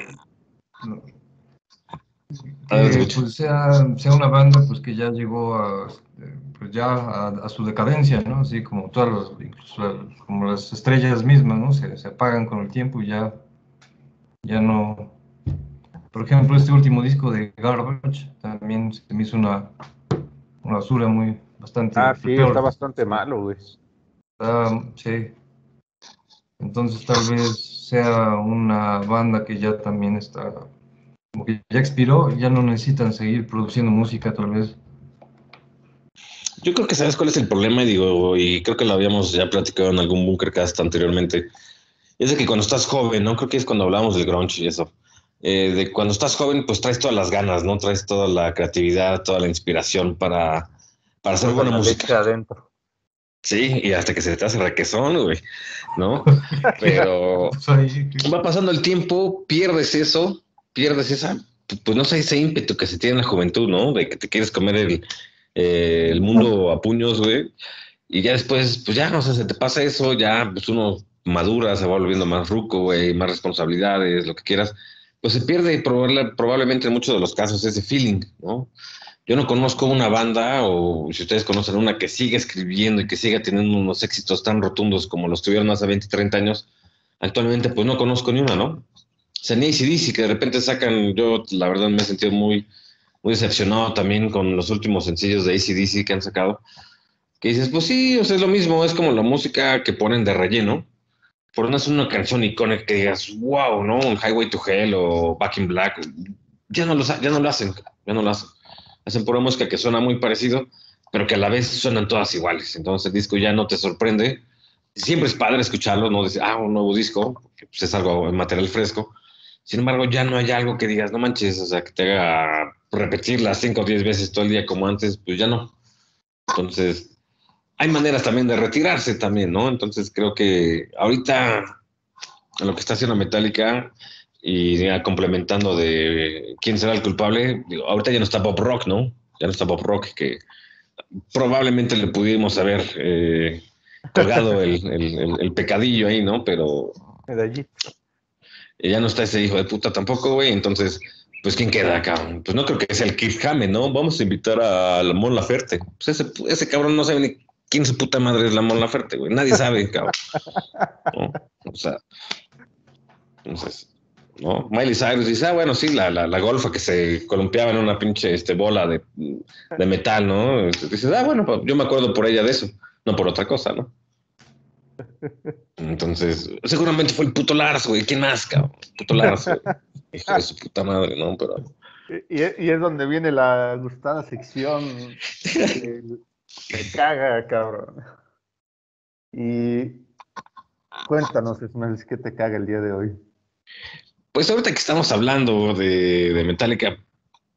Speaker 2: Que, pues sea, sea una banda pues que ya llegó a pues ya a, su decadencia, ¿no? Así como todas las, como las estrellas mismas, ¿no? Se, se apagan con el tiempo y ya ya no. Por ejemplo, este último disco de Garbage también se me hizo una, una basura muy bastante.
Speaker 4: Ah, sí, está bastante malo, güey.
Speaker 2: sí. Entonces, tal vez sea una banda que ya también está. Como que ya expiró, ya no necesitan seguir produciendo música, tal vez.
Speaker 3: Yo creo que sabes cuál es el problema, y digo, y creo que lo habíamos ya platicado en algún Bunkercast anteriormente es de que cuando estás joven, ¿no? Creo que es cuando hablamos del grunge y eso. Eh, de cuando estás joven, pues traes todas las ganas, ¿no? Traes toda la creatividad, toda la inspiración para, para hacer buena música.
Speaker 4: adentro.
Speaker 3: Sí, y hasta que se te hace requesón, güey, ¿no? Pero va pasando el tiempo, pierdes eso, pierdes esa, pues no sé, ese ímpetu que se tiene en la juventud, ¿no? De que te quieres comer el, eh, el mundo a puños, güey. Y ya después, pues ya, no sé, se te pasa eso, ya, pues uno madura, se va volviendo más ruco, güey, más responsabilidades, lo que quieras, pues se pierde probablemente en muchos de los casos ese feeling, ¿no? Yo no conozco una banda, o si ustedes conocen una que sigue escribiendo y que siga teniendo unos éxitos tan rotundos como los tuvieron hace 20, 30 años, actualmente pues no conozco ni una, ¿no? O sea, ni ACDC, que de repente sacan, yo la verdad me he sentido muy, muy decepcionado también con los últimos sencillos de ACDC que han sacado, que dices, pues sí, o sea, es lo mismo, es como la música que ponen de relleno, por no hacer una canción icónica que digas, wow, ¿no? Highway to Hell o Back in Black, ya no lo, ya no lo hacen, ya no lo hacen. Hacen pura música que suena muy parecido, pero que a la vez suenan todas iguales. Entonces el disco ya no te sorprende. Siempre es padre escucharlo, no decir, ah, un nuevo disco, que pues es algo, material fresco. Sin embargo, ya no hay algo que digas, no manches, o sea, que te haga repetirla cinco o diez veces todo el día como antes, pues ya no. Entonces, hay maneras también de retirarse también, ¿no? Entonces creo que ahorita lo que está haciendo Metallica y ya complementando de quién será el culpable, ahorita ya no está Bob Rock, ¿no? Ya no está Bob Rock, que probablemente le pudimos haber eh, colgado el, pecadillo ahí, ¿no? Pero ya no está ese hijo de puta tampoco, güey. Entonces, pues ¿quién queda acá? Pues no creo que sea el Kirk Hammett, ¿no? Vamos a invitar a Mon Laferte. Pues ese, ese cabrón no sabe ni quién su puta madre es la Mon Laferte, güey. Nadie sabe, cabrón. O sea, entonces, ¿no? Miley Cyrus dice, ah, bueno, sí, la, la, la, golfa que se columpiaba en una pinche este, bola de, de metal, ¿no? Dices, ah, bueno, pues, yo me acuerdo por ella de eso, no por otra cosa, ¿no? Entonces, seguramente fue el puto Lars, güey. ¿Quién más, cabrón? Puto Lars, güey. Hijo de su puta madre, ¿no? Pero...
Speaker 4: Y, y es donde viene la gustada sección. Me caga, cabrón. Y cuéntanos, Esmeralda, ¿qué te caga el día de hoy?
Speaker 3: Pues ahorita que estamos hablando de, de Metallica,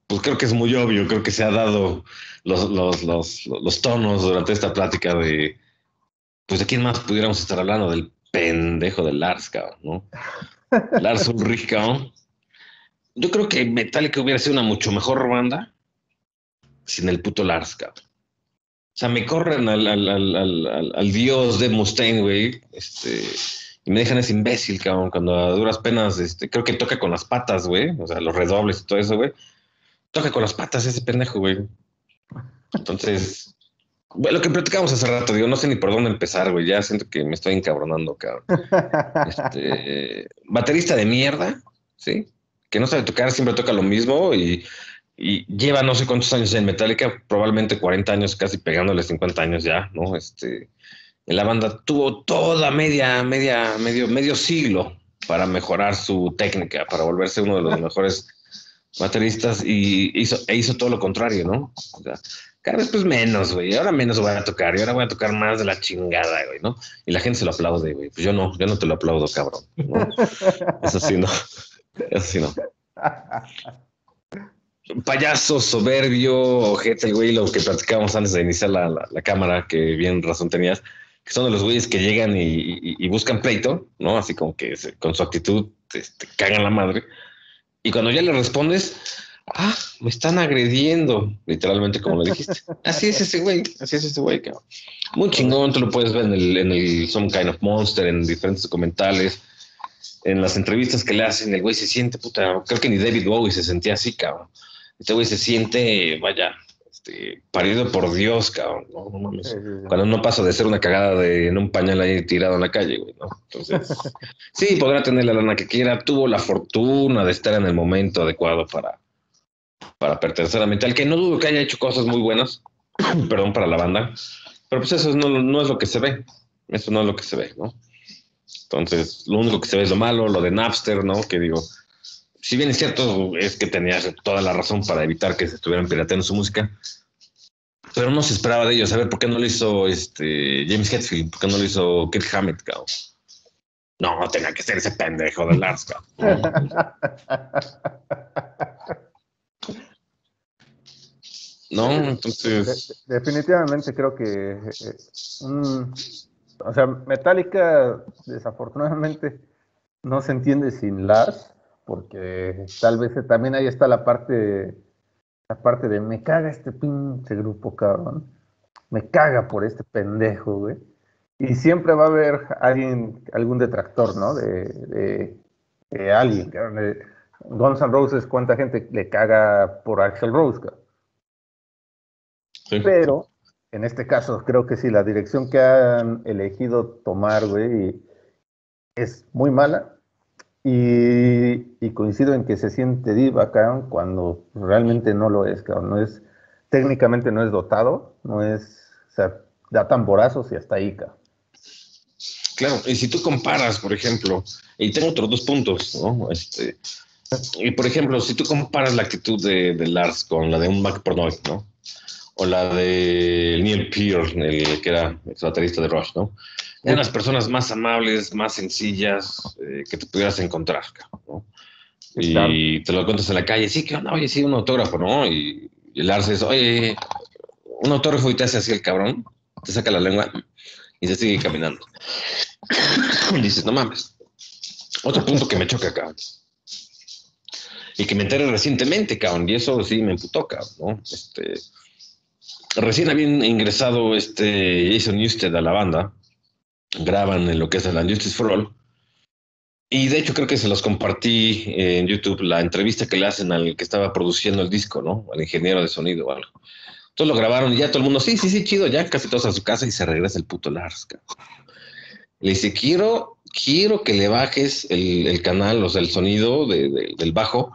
Speaker 3: pues creo que es muy obvio, creo que se ha dado los, los, los, los tonos durante esta plática de, pues de quién más pudiéramos estar hablando, del pendejo de Lars, cabrón, ¿no? Lars Ulrich, cabrón. Yo creo que Metallica hubiera sido una mucho mejor banda sin el puto Lars, cabrón. O sea, me corren al, al, al, al dios de Mustaine, güey, este, y me dejan ese imbécil, cabrón, cuando a duras penas, este, creo que toca con las patas, güey, o sea, los redobles y todo eso, güey. Toca con las patas ese pendejo, güey. Entonces, bueno, lo que platicamos hace rato, digo, no sé ni por dónde empezar, güey. Ya siento que me estoy encabronando, cabrón. Este, baterista de mierda, ¿sí? Que no sabe tocar, siempre toca lo mismo y, lleva no sé cuántos años en Metallica, probablemente 40 años, casi pegándole 50 años ya, ¿no? Este, la banda tuvo toda media, media, medio, medio siglo para mejorar su técnica, para volverse uno de los mejores bateristas y hizo, e hizo todo lo contrario, ¿no? O sea, cada vez pues menos, güey. Ahora menos voy a tocar y ahora voy a tocar más de la chingada, güey, ¿no? Y la gente se lo aplaude, güey. Pues yo no, yo no te lo aplaudo, cabrón. ¿no? Eso sí, no. Eso sí, no. Payaso, soberbio, ojete, güey, lo que platicábamos antes de iniciar la, la, cámara, que bien razón tenías, que son de los güeyes que llegan y, y, buscan pleito, ¿no? Así como que con su actitud te, te cagan la madre. Y cuando ya le respondes, ah, me están agrediendo, literalmente como lo dijiste. Así es ese güey, así es ese güey, cabrón. Muy chingón, tú lo puedes ver en el, en el Some Kind of Monster, en diferentes documentales, en las entrevistas que le hacen, el güey se siente, puta, creo que ni David Bowie se sentía así, cabrón. Este güey se siente, vaya, este, parido por Dios, cabrón. No, no mames. Cuando no pasa de ser una cagada de en un pañal ahí tirado en la calle, güey, ¿no? Entonces, sí, podrá tener la lana que quiera. Tuvo la fortuna de estar en el momento adecuado para, para pertenecer a Metal, que no dudo que haya hecho cosas muy buenas, perdón, para la banda, pero pues eso no, no es lo que se ve, eso no es lo que se ve, ¿no? Entonces, lo único que se ve es lo malo, lo de Napster, ¿no? Que digo, si bien es cierto, es que tenía toda la razón para evitar que se estuvieran pirateando su música, pero no se esperaba de ellos. A ver, ¿por qué no lo hizo este James Hetfield? ¿Por qué no lo hizo Kirk Hammett, cabrón? No, tenía que ser ese pendejo de Lars, cabrón. ¿no? Entonces.
Speaker 4: definitivamente creo que. Eh, o sea, Metallica, desafortunadamente, no se entiende sin Lars, porque tal vez también ahí está la parte. La parte de me caga este pinche grupo, cabrón. Me caga por este pendejo, güey. Y siempre va a haber alguien, algún detractor, ¿no? De, de, alguien, cabrón. Guns N' Roses, ¿cuánta gente le caga por Axel Rose, cabrón? Pero en este caso creo que sí, la dirección que han elegido tomar, güey, es muy mala. Y, coincido en que se siente diva, cabrón, cuando realmente no lo es, cabrón. No es, técnicamente no es dotado, no es, o sea, da tamborazos y hasta ahí.
Speaker 3: Claro, y si tú comparas, por ejemplo, y tengo otros dos puntos, ¿no? Este, y por ejemplo, si tú comparas la actitud de, Lars con la de un Mac Pornoy, ¿no? o la de Neil Peart, el que era ex baterista de Rush, ¿no? Eran las personas más amables, más sencillas eh, que te pudieras encontrar, ¿no? Y te lo cuentas en la calle, sí, que oye, sí, un autógrafo, ¿no? Y, el Lars es, oye, un autógrafo y te hace así el cabrón, te saca la lengua y se sigue caminando. y dices, no mames. Otro punto que me choca, acá Y que me enteré recientemente, cabrón, y eso sí me emputó, cabrón, ¿no? Este, recién habían ingresado este Jason Newsted a la banda, graban en lo que es el Justice for All, y de hecho creo que se los compartí en YouTube, la entrevista que le hacen al que estaba produciendo el disco, ¿no? Al ingeniero de sonido o algo. Entonces lo grabaron y ya todo el mundo, sí, sí, sí, chido, ya casi todos a su casa y se regresa el puto Lars. Le dice, quiero, quiero que le bajes el, canal, o sea, el sonido del bajo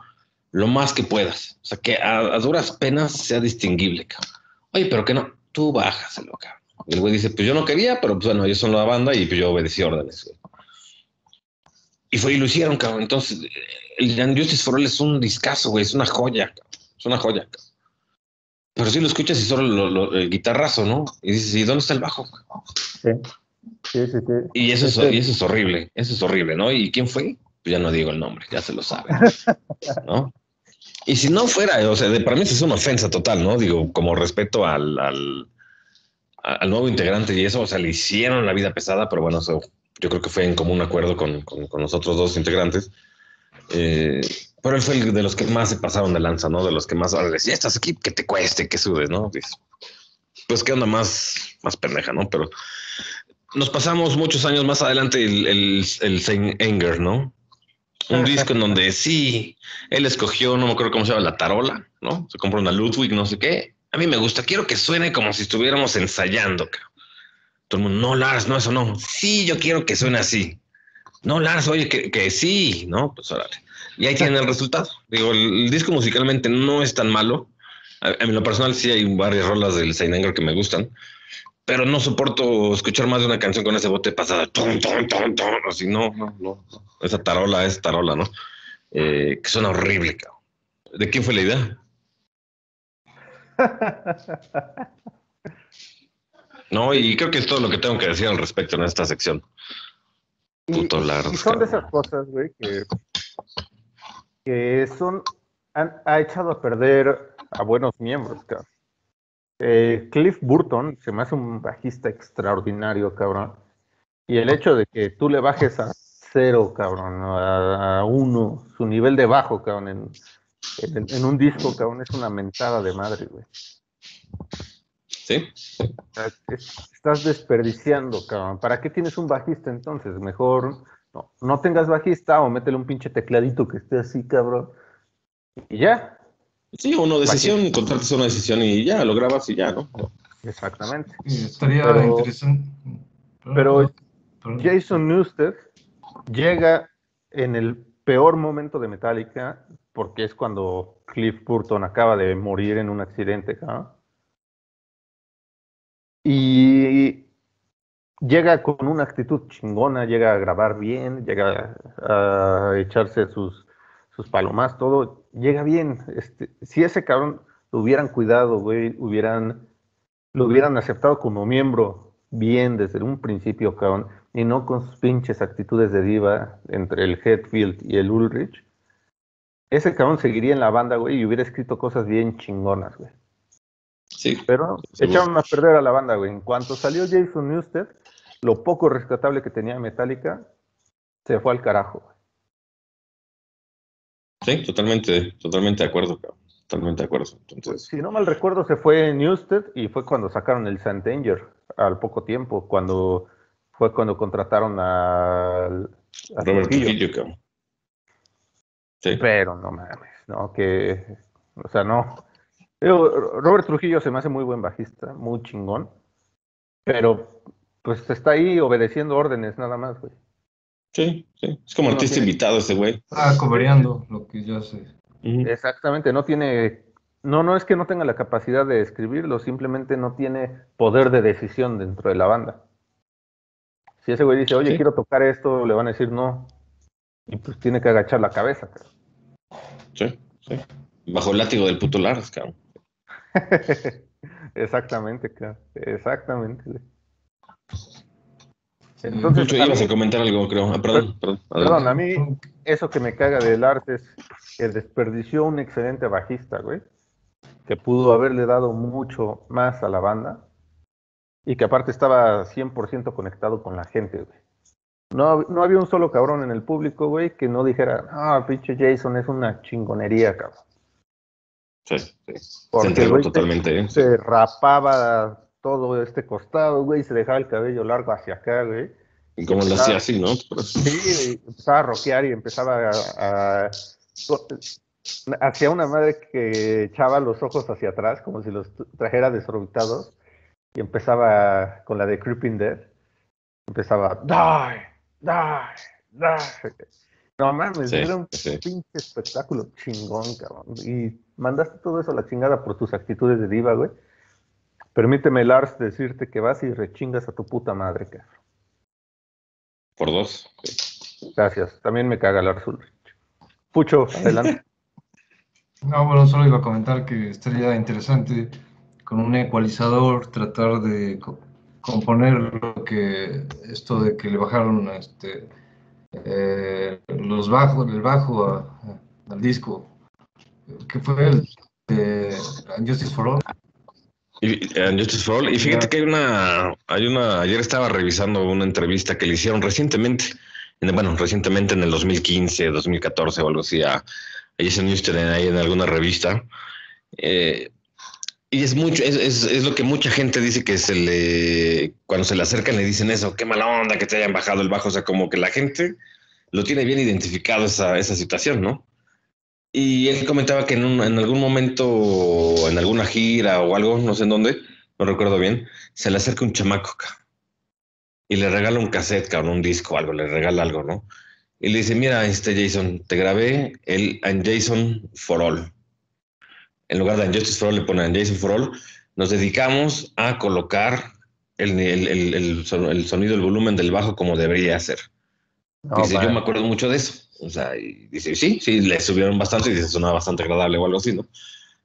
Speaker 3: lo más que puedas. O sea, que a, duras penas sea distinguible, cabrón. Oye, pero que no, tú bájaselo, cabrón. El güey dice, pues yo no quería, pero pues bueno, yo son la banda y pues yo obedecí órdenes, güey. Y fue y lo hicieron, cabrón. Entonces, el Justice for All es un discazo, güey, es una joya, cabrón. es una joya, cabrón. Pero si lo escuchas y solo lo, el guitarrazo, ¿no? Y dices, ¿y dónde está el bajo?
Speaker 4: Sí. Sí, sí, sí.
Speaker 3: Y eso, es, y eso es horrible, eso es horrible, ¿no? ¿Y quién fue? Pues ya no digo el nombre, ya se lo sabe, ¿no? Y si no fuera, o sea, para mí eso es una ofensa total, ¿no? Digo, como respeto al, al, al, nuevo integrante y eso, o sea, le hicieron la vida pesada, pero bueno, eso yo creo que fue en común acuerdo con, con, con los otros dos integrantes. Eh, pero él fue el de los que más se pasaron de lanza, ¿no? De los que más, ahora decía, estás aquí, que te cueste, que sudes, ¿no? Pues qué onda más, más pendeja, ¿no? Pero nos pasamos muchos años más adelante el, el, el Anger, ¿no? Un disco en donde sí, él escogió, no me acuerdo cómo se llama, la tarola, ¿no? Se compró una Ludwig, no sé qué. A mí me gusta, quiero que suene como si estuviéramos ensayando. Todo el mundo, no, Lars, no, eso no. Sí, yo quiero que suene así. No, Lars, oye, que, que sí, ¿no? Pues órale. Y ahí tienen el resultado. Digo, el, disco musicalmente no es tan malo. En lo personal sí hay varias rolas del Saint que me gustan, pero no soporto escuchar más de una canción con ese bote pasada. Ton, ton, ton, ton, así, no, no, no. Esa tarola es tarola, ¿no? Eh, que suena horrible, cabrón. ¿De quién fue la idea? No, y creo que es todo lo que tengo que decir al respecto en esta sección.
Speaker 4: Puto Lars. Y son de esas cosas, güey, que que son, ha echado a perder a buenos miembros, cabrón. Eh, Cliff Burton se me hace un bajista extraordinario, cabrón. Y el hecho de que tú le bajes a cero, cabrón, a, uno, su nivel de bajo, cabrón, en, en, un disco, cabrón, es una mentada de madre, güey.
Speaker 3: Sí.
Speaker 4: Estás desperdiciando, cabrón. ¿Para qué tienes un bajista entonces? Mejor no, no tengas bajista o métele un pinche tecladito que esté así, cabrón. Y ya.
Speaker 3: Sí, una decisión, contratas una decisión y ya, lo grabas y ya, ¿no?
Speaker 4: Exactamente.
Speaker 2: estaría interesante.
Speaker 4: Pero, Jason Newsted llega en el peor momento de Metallica, porque es cuando Cliff Burton acaba de morir en un accidente, cabrón. Y llega con una actitud chingona, llega a grabar bien, llega a, echarse sus, sus palomas, todo, llega bien. Este, si ese cabrón lo hubieran cuidado, güey, hubieran, lo hubieran aceptado como miembro bien desde un principio, cabrón, y no con sus pinches actitudes de diva entre el Hetfield y el Ulrich, ese cabrón seguiría en la banda, güey, y hubiera escrito cosas bien chingonas, güey.
Speaker 3: Sí.
Speaker 4: Pero echaron a perder a la banda, güey. En cuanto salió Jason Newsted, lo poco rescatable que tenía Metallica se fue al carajo.
Speaker 3: Sí, totalmente, totalmente de acuerdo, Totalmente de acuerdo. Entonces...
Speaker 4: Si no mal recuerdo, se fue Newsted y fue cuando sacaron el Saint Danger al poco tiempo, cuando fue cuando contrataron al
Speaker 3: a Robert Trujillo.
Speaker 4: Sí. Pero no mames, no, que, o sea, no. Robert Trujillo se me hace muy buen bajista, muy chingón, pero pues está ahí obedeciendo órdenes nada más, güey.
Speaker 3: Sí, sí. Es como artista invitado ese güey.
Speaker 2: Ah, cobreando lo que ya sé.
Speaker 4: Exactamente, no tiene, no, no es que no tenga la capacidad de escribirlo, simplemente no tiene poder de decisión dentro de la banda. Si ese güey dice, oye, quiero tocar esto, le van a decir no. Y pues tiene que agachar la cabeza,
Speaker 3: cabrón. Sí, sí. Bajo el látigo del puto Lars, cabrón.
Speaker 4: Exactamente, cabrón. Exactamente.
Speaker 3: Entonces, ibas a, comentar algo, creo. Ah, perdón, perdón,
Speaker 4: perdón, a mí eso que me caga del arte es que desperdició un excelente bajista, güey, que pudo haberle dado mucho más a la banda y que aparte estaba 100% conectado con la gente, güey. No, no había un solo cabrón en el público, güey, que no dijera, ah, pinche Jason es una chingonería, cabrón.
Speaker 3: Sí, sí. Se
Speaker 4: Porque
Speaker 3: entregó
Speaker 4: güey se-
Speaker 3: totalmente, ¿eh?
Speaker 4: Se rapaba todo este costado, güey, y se dejaba el cabello largo hacia acá, güey.
Speaker 3: Y como lo hacía así, ¿no?
Speaker 4: Sí, empezaba a rockear y empezaba a, a- Hacía una madre que echaba los ojos hacia atrás, como si los trajera desorbitados, y empezaba con la de Creeping Dead. Empezaba, die, No mames,
Speaker 3: Sí,
Speaker 4: era un
Speaker 3: sí.
Speaker 4: pinche espectáculo chingón, cabrón. Y mandaste todo eso a la chingada por tus actitudes de diva, güey. Permíteme, Lars, decirte que vas y rechingas a tu puta madre, cabrón.
Speaker 3: Por dos. sí.
Speaker 4: Gracias. También me caga Lars Ulrich. Pucho, adelante.
Speaker 2: No, bueno, solo iba a comentar que estaría interesante con un ecualizador tratar de componer lo que esto de que le bajaron este eh, los bajos, el bajo al disco, que fue el de Justice for All.
Speaker 3: Y, eh, Justice for All. Y fíjate que hay una, hay una, ayer estaba revisando una entrevista que le hicieron recientemente, en- bueno, recientemente en el 2015, 2014 o algo así, a, Jason Newsted ahí en alguna revista. Eh, y es mucho, es, es, lo que mucha gente dice que se le, cuando se le acercan le dicen eso, qué mala onda que te hayan bajado el bajo, o sea, como que la gente lo tiene bien identificado esa, esa situación, ¿no? Y él comentaba que en, un- en algún momento, en alguna gira o algo, no sé en dónde, no recuerdo bien, se le acerca un chamaco y le regala un cassette, cabrón, un disco, algo, le regala algo, ¿no? Y le dice, mira, este Jason, te grabé el And Jason for All. En lugar de Justice for All le ponen Jason for All. Nos dedicamos a colocar el, el, el, el son- el sonido, el volumen del bajo como debería ser.
Speaker 4: No,
Speaker 3: dice, yo me acuerdo mucho de eso. O sea, y dice, sí, sí, le subieron bastante y dice, sonaba bastante agradable o algo así, ¿no?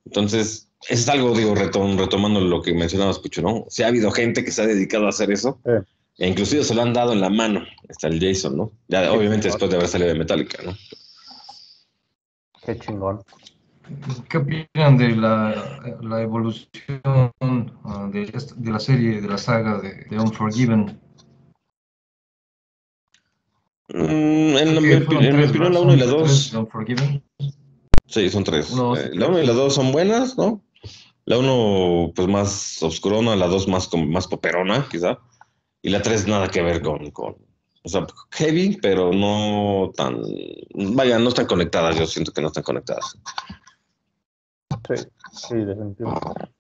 Speaker 3: Entonces, eso es algo, digo, retom- retomando lo que mencionabas, Pucho, ¿no? Sí ha habido gente que se ha dedicado a hacer eso.
Speaker 4: Sí.
Speaker 3: E inclusive se lo han dado en la mano. Está el Jason, ¿no? Ya, obviamente después de haber salido de Metallica, ¿no?
Speaker 4: Qué chingón.
Speaker 2: ¿Qué opinan de la, la evolución ah, de, de la serie, de la saga de, de Unforgiven?
Speaker 3: Mm, en,
Speaker 2: Creo
Speaker 3: mi, en mi opinión, la 1 y la
Speaker 2: Son
Speaker 3: 2.
Speaker 2: tres de Unforgiven.
Speaker 3: Sí, son tres.
Speaker 2: Uno,
Speaker 3: Eh, la 1 y la 2 son buenas, ¿no? La 1, pues más obscurona, la 2 más, más poperona, quizá. Y la 3 nada que ver con, con. O sea, heavy, pero no tan. Vaya, no están conectadas. Yo siento que no están conectadas.
Speaker 4: Sí, sí, definitivamente.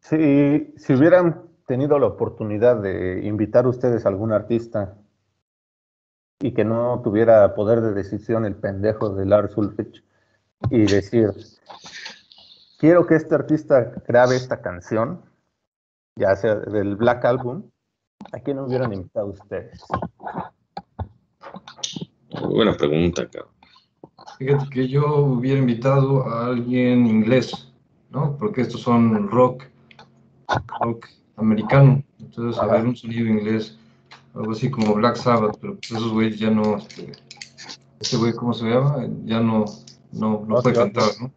Speaker 4: Si, si hubieran tenido la oportunidad de invitar ustedes a algún artista y que no tuviera poder de decisión el pendejo de Lars Ulrich y decir, quiero que este artista grabe esta canción, ya sea del Black Album, ¿a quién hubieran invitado ustedes?
Speaker 3: Muy buena pregunta, cabrón.
Speaker 2: Fíjate que yo hubiera invitado a alguien inglés, ¿no? Porque estos son rock, rock americano. Entonces, a ver un sonido inglés, algo así como Black Sabbath, pero pues esos güeyes ya no, este, este güey, ¿cómo se llama? Ya no, no, no puede cantar, ¿no?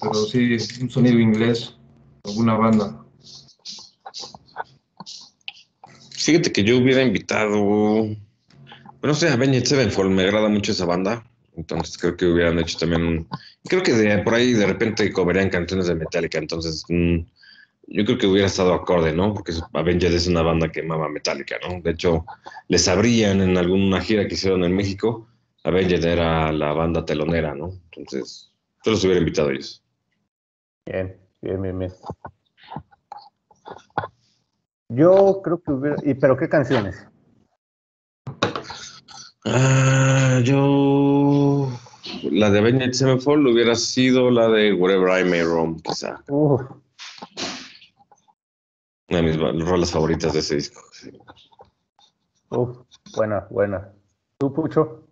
Speaker 2: Pero sí, un sonido inglés, alguna banda.
Speaker 3: Fíjate que yo hubiera invitado. No sé, Avenged Sevenfold, me agrada mucho esa banda. Entonces creo que hubieran hecho también un. Creo que de, por ahí de repente cobrarían canciones de Metallica. Entonces, mm, yo creo que hubiera estado acorde, ¿no? Porque Avenged es una banda que mama Metallica, ¿no? De hecho, les abrían en alguna gira que hicieron en México. Avenged era la banda telonera, ¿no? Entonces, yo los hubiera invitado a ellos.
Speaker 4: Bien, bien, bien, bien. Yo creo que hubiera... ¿Y pero qué canciones?
Speaker 3: Ah, yo. La de Avenged Sevenfold hubiera sido la de Wherever I May Roam, quizá.
Speaker 4: Uf,
Speaker 3: Una de mis rolas favoritas de ese disco. sí.
Speaker 4: uf, buena, buena. ¿Tú, Pucho?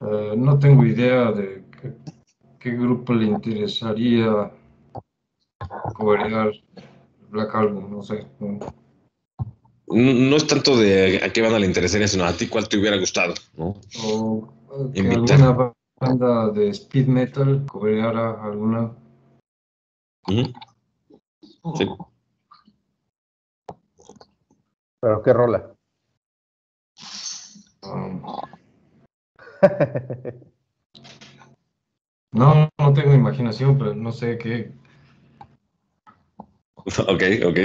Speaker 2: Eh, no tengo idea de qué, qué grupo le interesaría coberear Black Album, no sé. no.
Speaker 3: No, es tanto de a qué banda le interesaría, sino a ti cuál te hubiera gustado, ¿no?
Speaker 2: O que alguna banda de speed metal cobereara alguna.
Speaker 3: Sí.
Speaker 4: ¿Pero qué rola?
Speaker 2: um, No, no tengo imaginación, pero no sé qué.
Speaker 3: Ok, ok.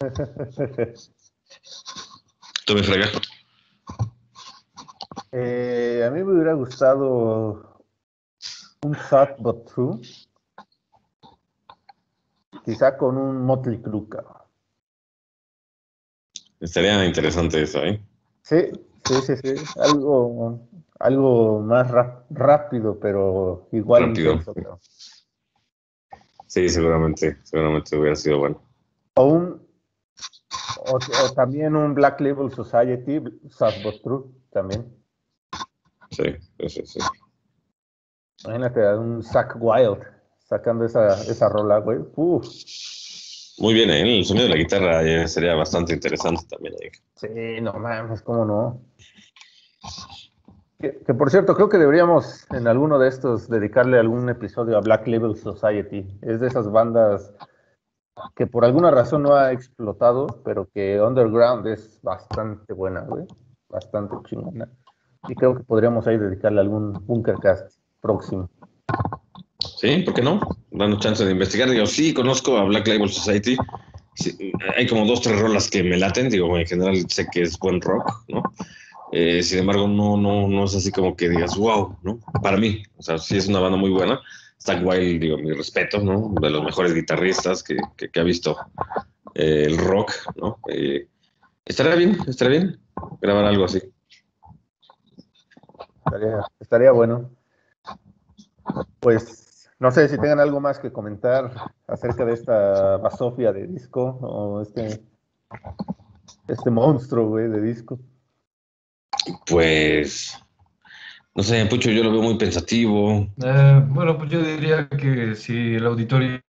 Speaker 3: Tú me fregas.
Speaker 4: Eh, a mí me hubiera gustado un sad but true. Quizá con un Motley Crue.
Speaker 3: Estaría interesante eso, ¿eh?
Speaker 4: Sí, sí, sí, sí. Algo, algo más rápido, pero igual
Speaker 3: Rápido.
Speaker 4: intenso.
Speaker 3: Sí, seguramente, seguramente hubiera sido bueno.
Speaker 4: O un o, o también un Black Label Society, Sad but True, también.
Speaker 3: Sí, sí, sí. sí.
Speaker 4: Imagínate a un Zack Wild sacando esa, esa rola, güey. Uf.
Speaker 3: Muy bien, ¿eh? El sonido de la guitarra eh, sería bastante interesante también. ¿eh?
Speaker 4: Sí, no mames, cómo no. Que, que, por cierto, creo que deberíamos en alguno de estos dedicarle algún episodio a Black Label Society. Es de esas bandas que por alguna razón no ha explotado, pero que Underground es bastante buena, güey. Bastante chingona. Y creo que podríamos ahí dedicarle algún Bunkercast próximo.
Speaker 3: Sí, ¿por qué no? Dando chance de investigar. Digo, sí, conozco a Black Label Society. Sí, hay como dos, tres rolas que me laten. Digo, en general sé que es buen rock, ¿no? Eh, sin embargo, no, no, no es así como que digas, wow, ¿no? Para mí, o sea, sí es una banda muy buena. Stack Wild, digo, mi respeto, ¿no? De los mejores guitarristas que, que, que ha visto eh, el rock, ¿no? Eh, estaría bien, estaría bien grabar algo así.
Speaker 4: Estaría, estaría bueno. Pues no sé si tengan algo más que comentar acerca de esta basofia de disco o este, este monstruo, güey, de disco.
Speaker 3: Pues, no sé, Pucho, yo lo veo muy pensativo.
Speaker 2: Eh, bueno, pues yo diría que si el auditorio,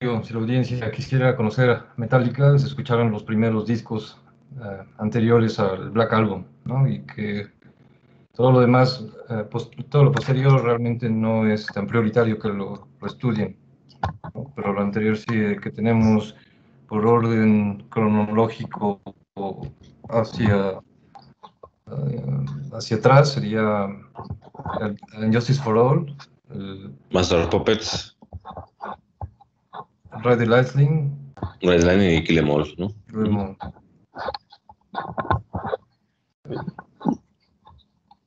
Speaker 2: si la audiencia quisiera conocer Metallica, se escucharan los primeros discos eh, anteriores al Black Album, ¿no? Y que todo lo demás, eh, todo lo posterior realmente no es tan prioritario que lo, estudien. Pero lo anterior sí eh, que tenemos por orden cronológico hacia hacia atrás sería el, Justice for All, el
Speaker 3: Master of Puppets,
Speaker 2: Red Lightning,
Speaker 3: Redline y Kill Em All, ¿no?
Speaker 2: luego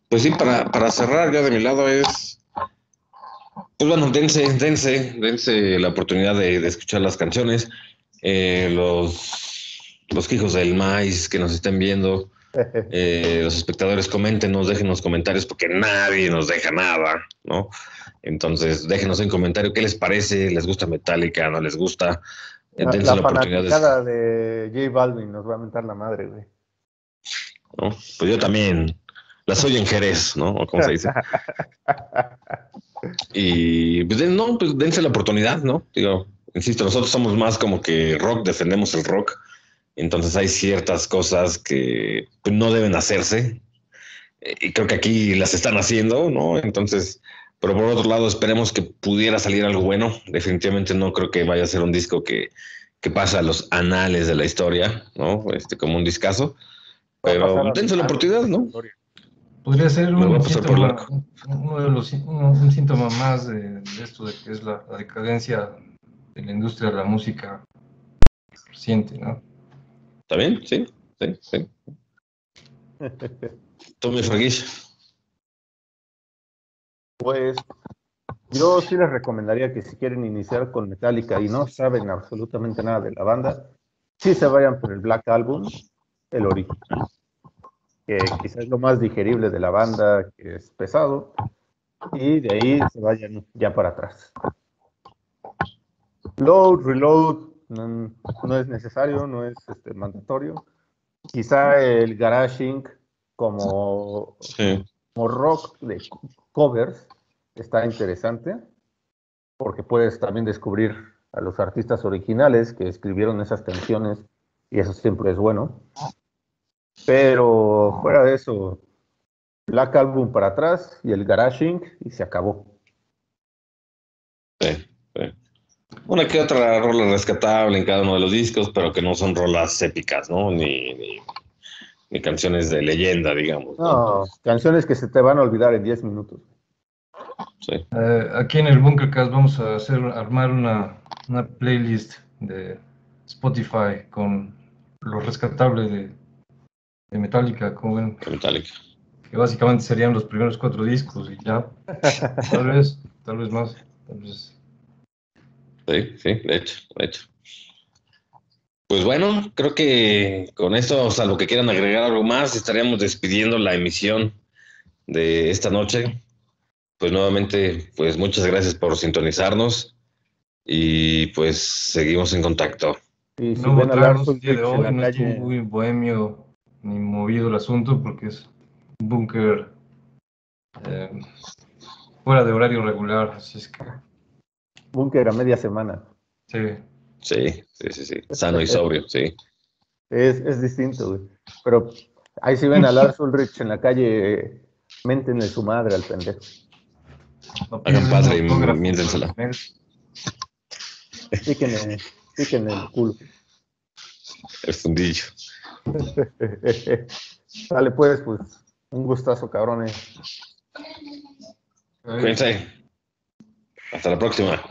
Speaker 3: Pues sí, para, para cerrar ya de mi lado es, pues bueno, dense, dense, dense la oportunidad de, de escuchar las canciones, eh, los, los hijos del maíz que nos estén viendo, eh, los espectadores coméntenos, déjenos comentarios porque nadie nos deja nada, ¿no? Entonces, déjenos en comentario qué les parece, les gusta Metallica, no les gusta.
Speaker 4: La,
Speaker 3: dense
Speaker 4: la
Speaker 3: oportunidad de-
Speaker 4: fanaticada de J Balvin nos va a mentar la madre, güey.
Speaker 3: ¿no? Pues yo también la soy en Jerez, ¿no? O como se dice. Y pues no, pues dense la oportunidad, ¿no? Digo, insisto, nosotros somos más como que rock, defendemos el rock. Entonces hay ciertas cosas que no deben hacerse. eh, Y creo que aquí las están haciendo, ¿no? Entonces, pero por otro lado, esperemos que pudiera salir algo bueno. Definitivamente no creo que vaya a ser un disco que, que pasa a los anales de la historia, ¿no? Este, como un discazo. Pero dense la oportunidad, ¿no?
Speaker 2: podría ser un síntoma, uno de los, uno- un síntoma más de, de esto de que es la, la decadencia de la industria de la música reciente, ¿no?
Speaker 3: ¿Está bien? Sí, sí, sí. Tommy Fraguish.
Speaker 4: Pues yo sí les recomendaría que si quieren iniciar con Metallica y no saben absolutamente nada de la banda, sí se vayan por el Black Album, el original, que quizás es lo más digerible de la banda, que es pesado, y de ahí se vayan ya para atrás. Load, reload, no, no es necesario, no es este, mandatorio. Quizá el Garage Inc. como
Speaker 3: Sí.
Speaker 4: como rock de covers está interesante porque puedes también descubrir a los artistas originales que escribieron esas canciones y eso siempre es bueno. Pero fuera de eso, Black Album para atrás y el Garage Inc. y se acabó.
Speaker 3: Sí, sí. Una que otra rola rescatable en cada uno de los discos, pero que no son rolas épicas, ¿no? Ni, ni, ni canciones de leyenda, digamos.
Speaker 4: No, canciones que se te van a olvidar en 10 minutos.
Speaker 3: Sí.
Speaker 2: Eh, aquí en el Bunkercast vamos a hacer armar una, una playlist de Spotify con lo rescatable de, de Metallica, como ven,
Speaker 3: de Metallica.
Speaker 2: que básicamente serían los primeros cuatro discos y ya. Tal vez, tal vez más. Tal vez.
Speaker 3: Sí, sí, de hecho, de hecho. Pues bueno, creo que con esto, salvo que quieran agregar algo más, estaríamos despidiendo la emisión de esta noche. Pues nuevamente, pues muchas gracias por sintonizarnos y pues seguimos en contacto.
Speaker 4: Y si
Speaker 2: No
Speaker 4: ven Lars
Speaker 2: el día de
Speaker 4: en
Speaker 2: hoy,
Speaker 4: la
Speaker 2: no
Speaker 4: calle,
Speaker 2: muy bohemio ni movido el asunto porque es un búnker eh, fuera de horario regular, así es que
Speaker 4: búnker a media semana.
Speaker 2: sí.
Speaker 3: Sí, sí, sí, sí. Sano y sobrio, sí.
Speaker 4: Es, es distinto, güey. Pero ahí si ven a Lars Ulrich en la calle, méntenle su madre al pendejo.
Speaker 2: No
Speaker 3: Hagan padre y miéntensela.
Speaker 4: Píquenle, píquenle el culo.
Speaker 3: El fundillo.
Speaker 4: Dale pues, pues, un gustazo, cabrones.
Speaker 3: Cuídense. Hasta la próxima.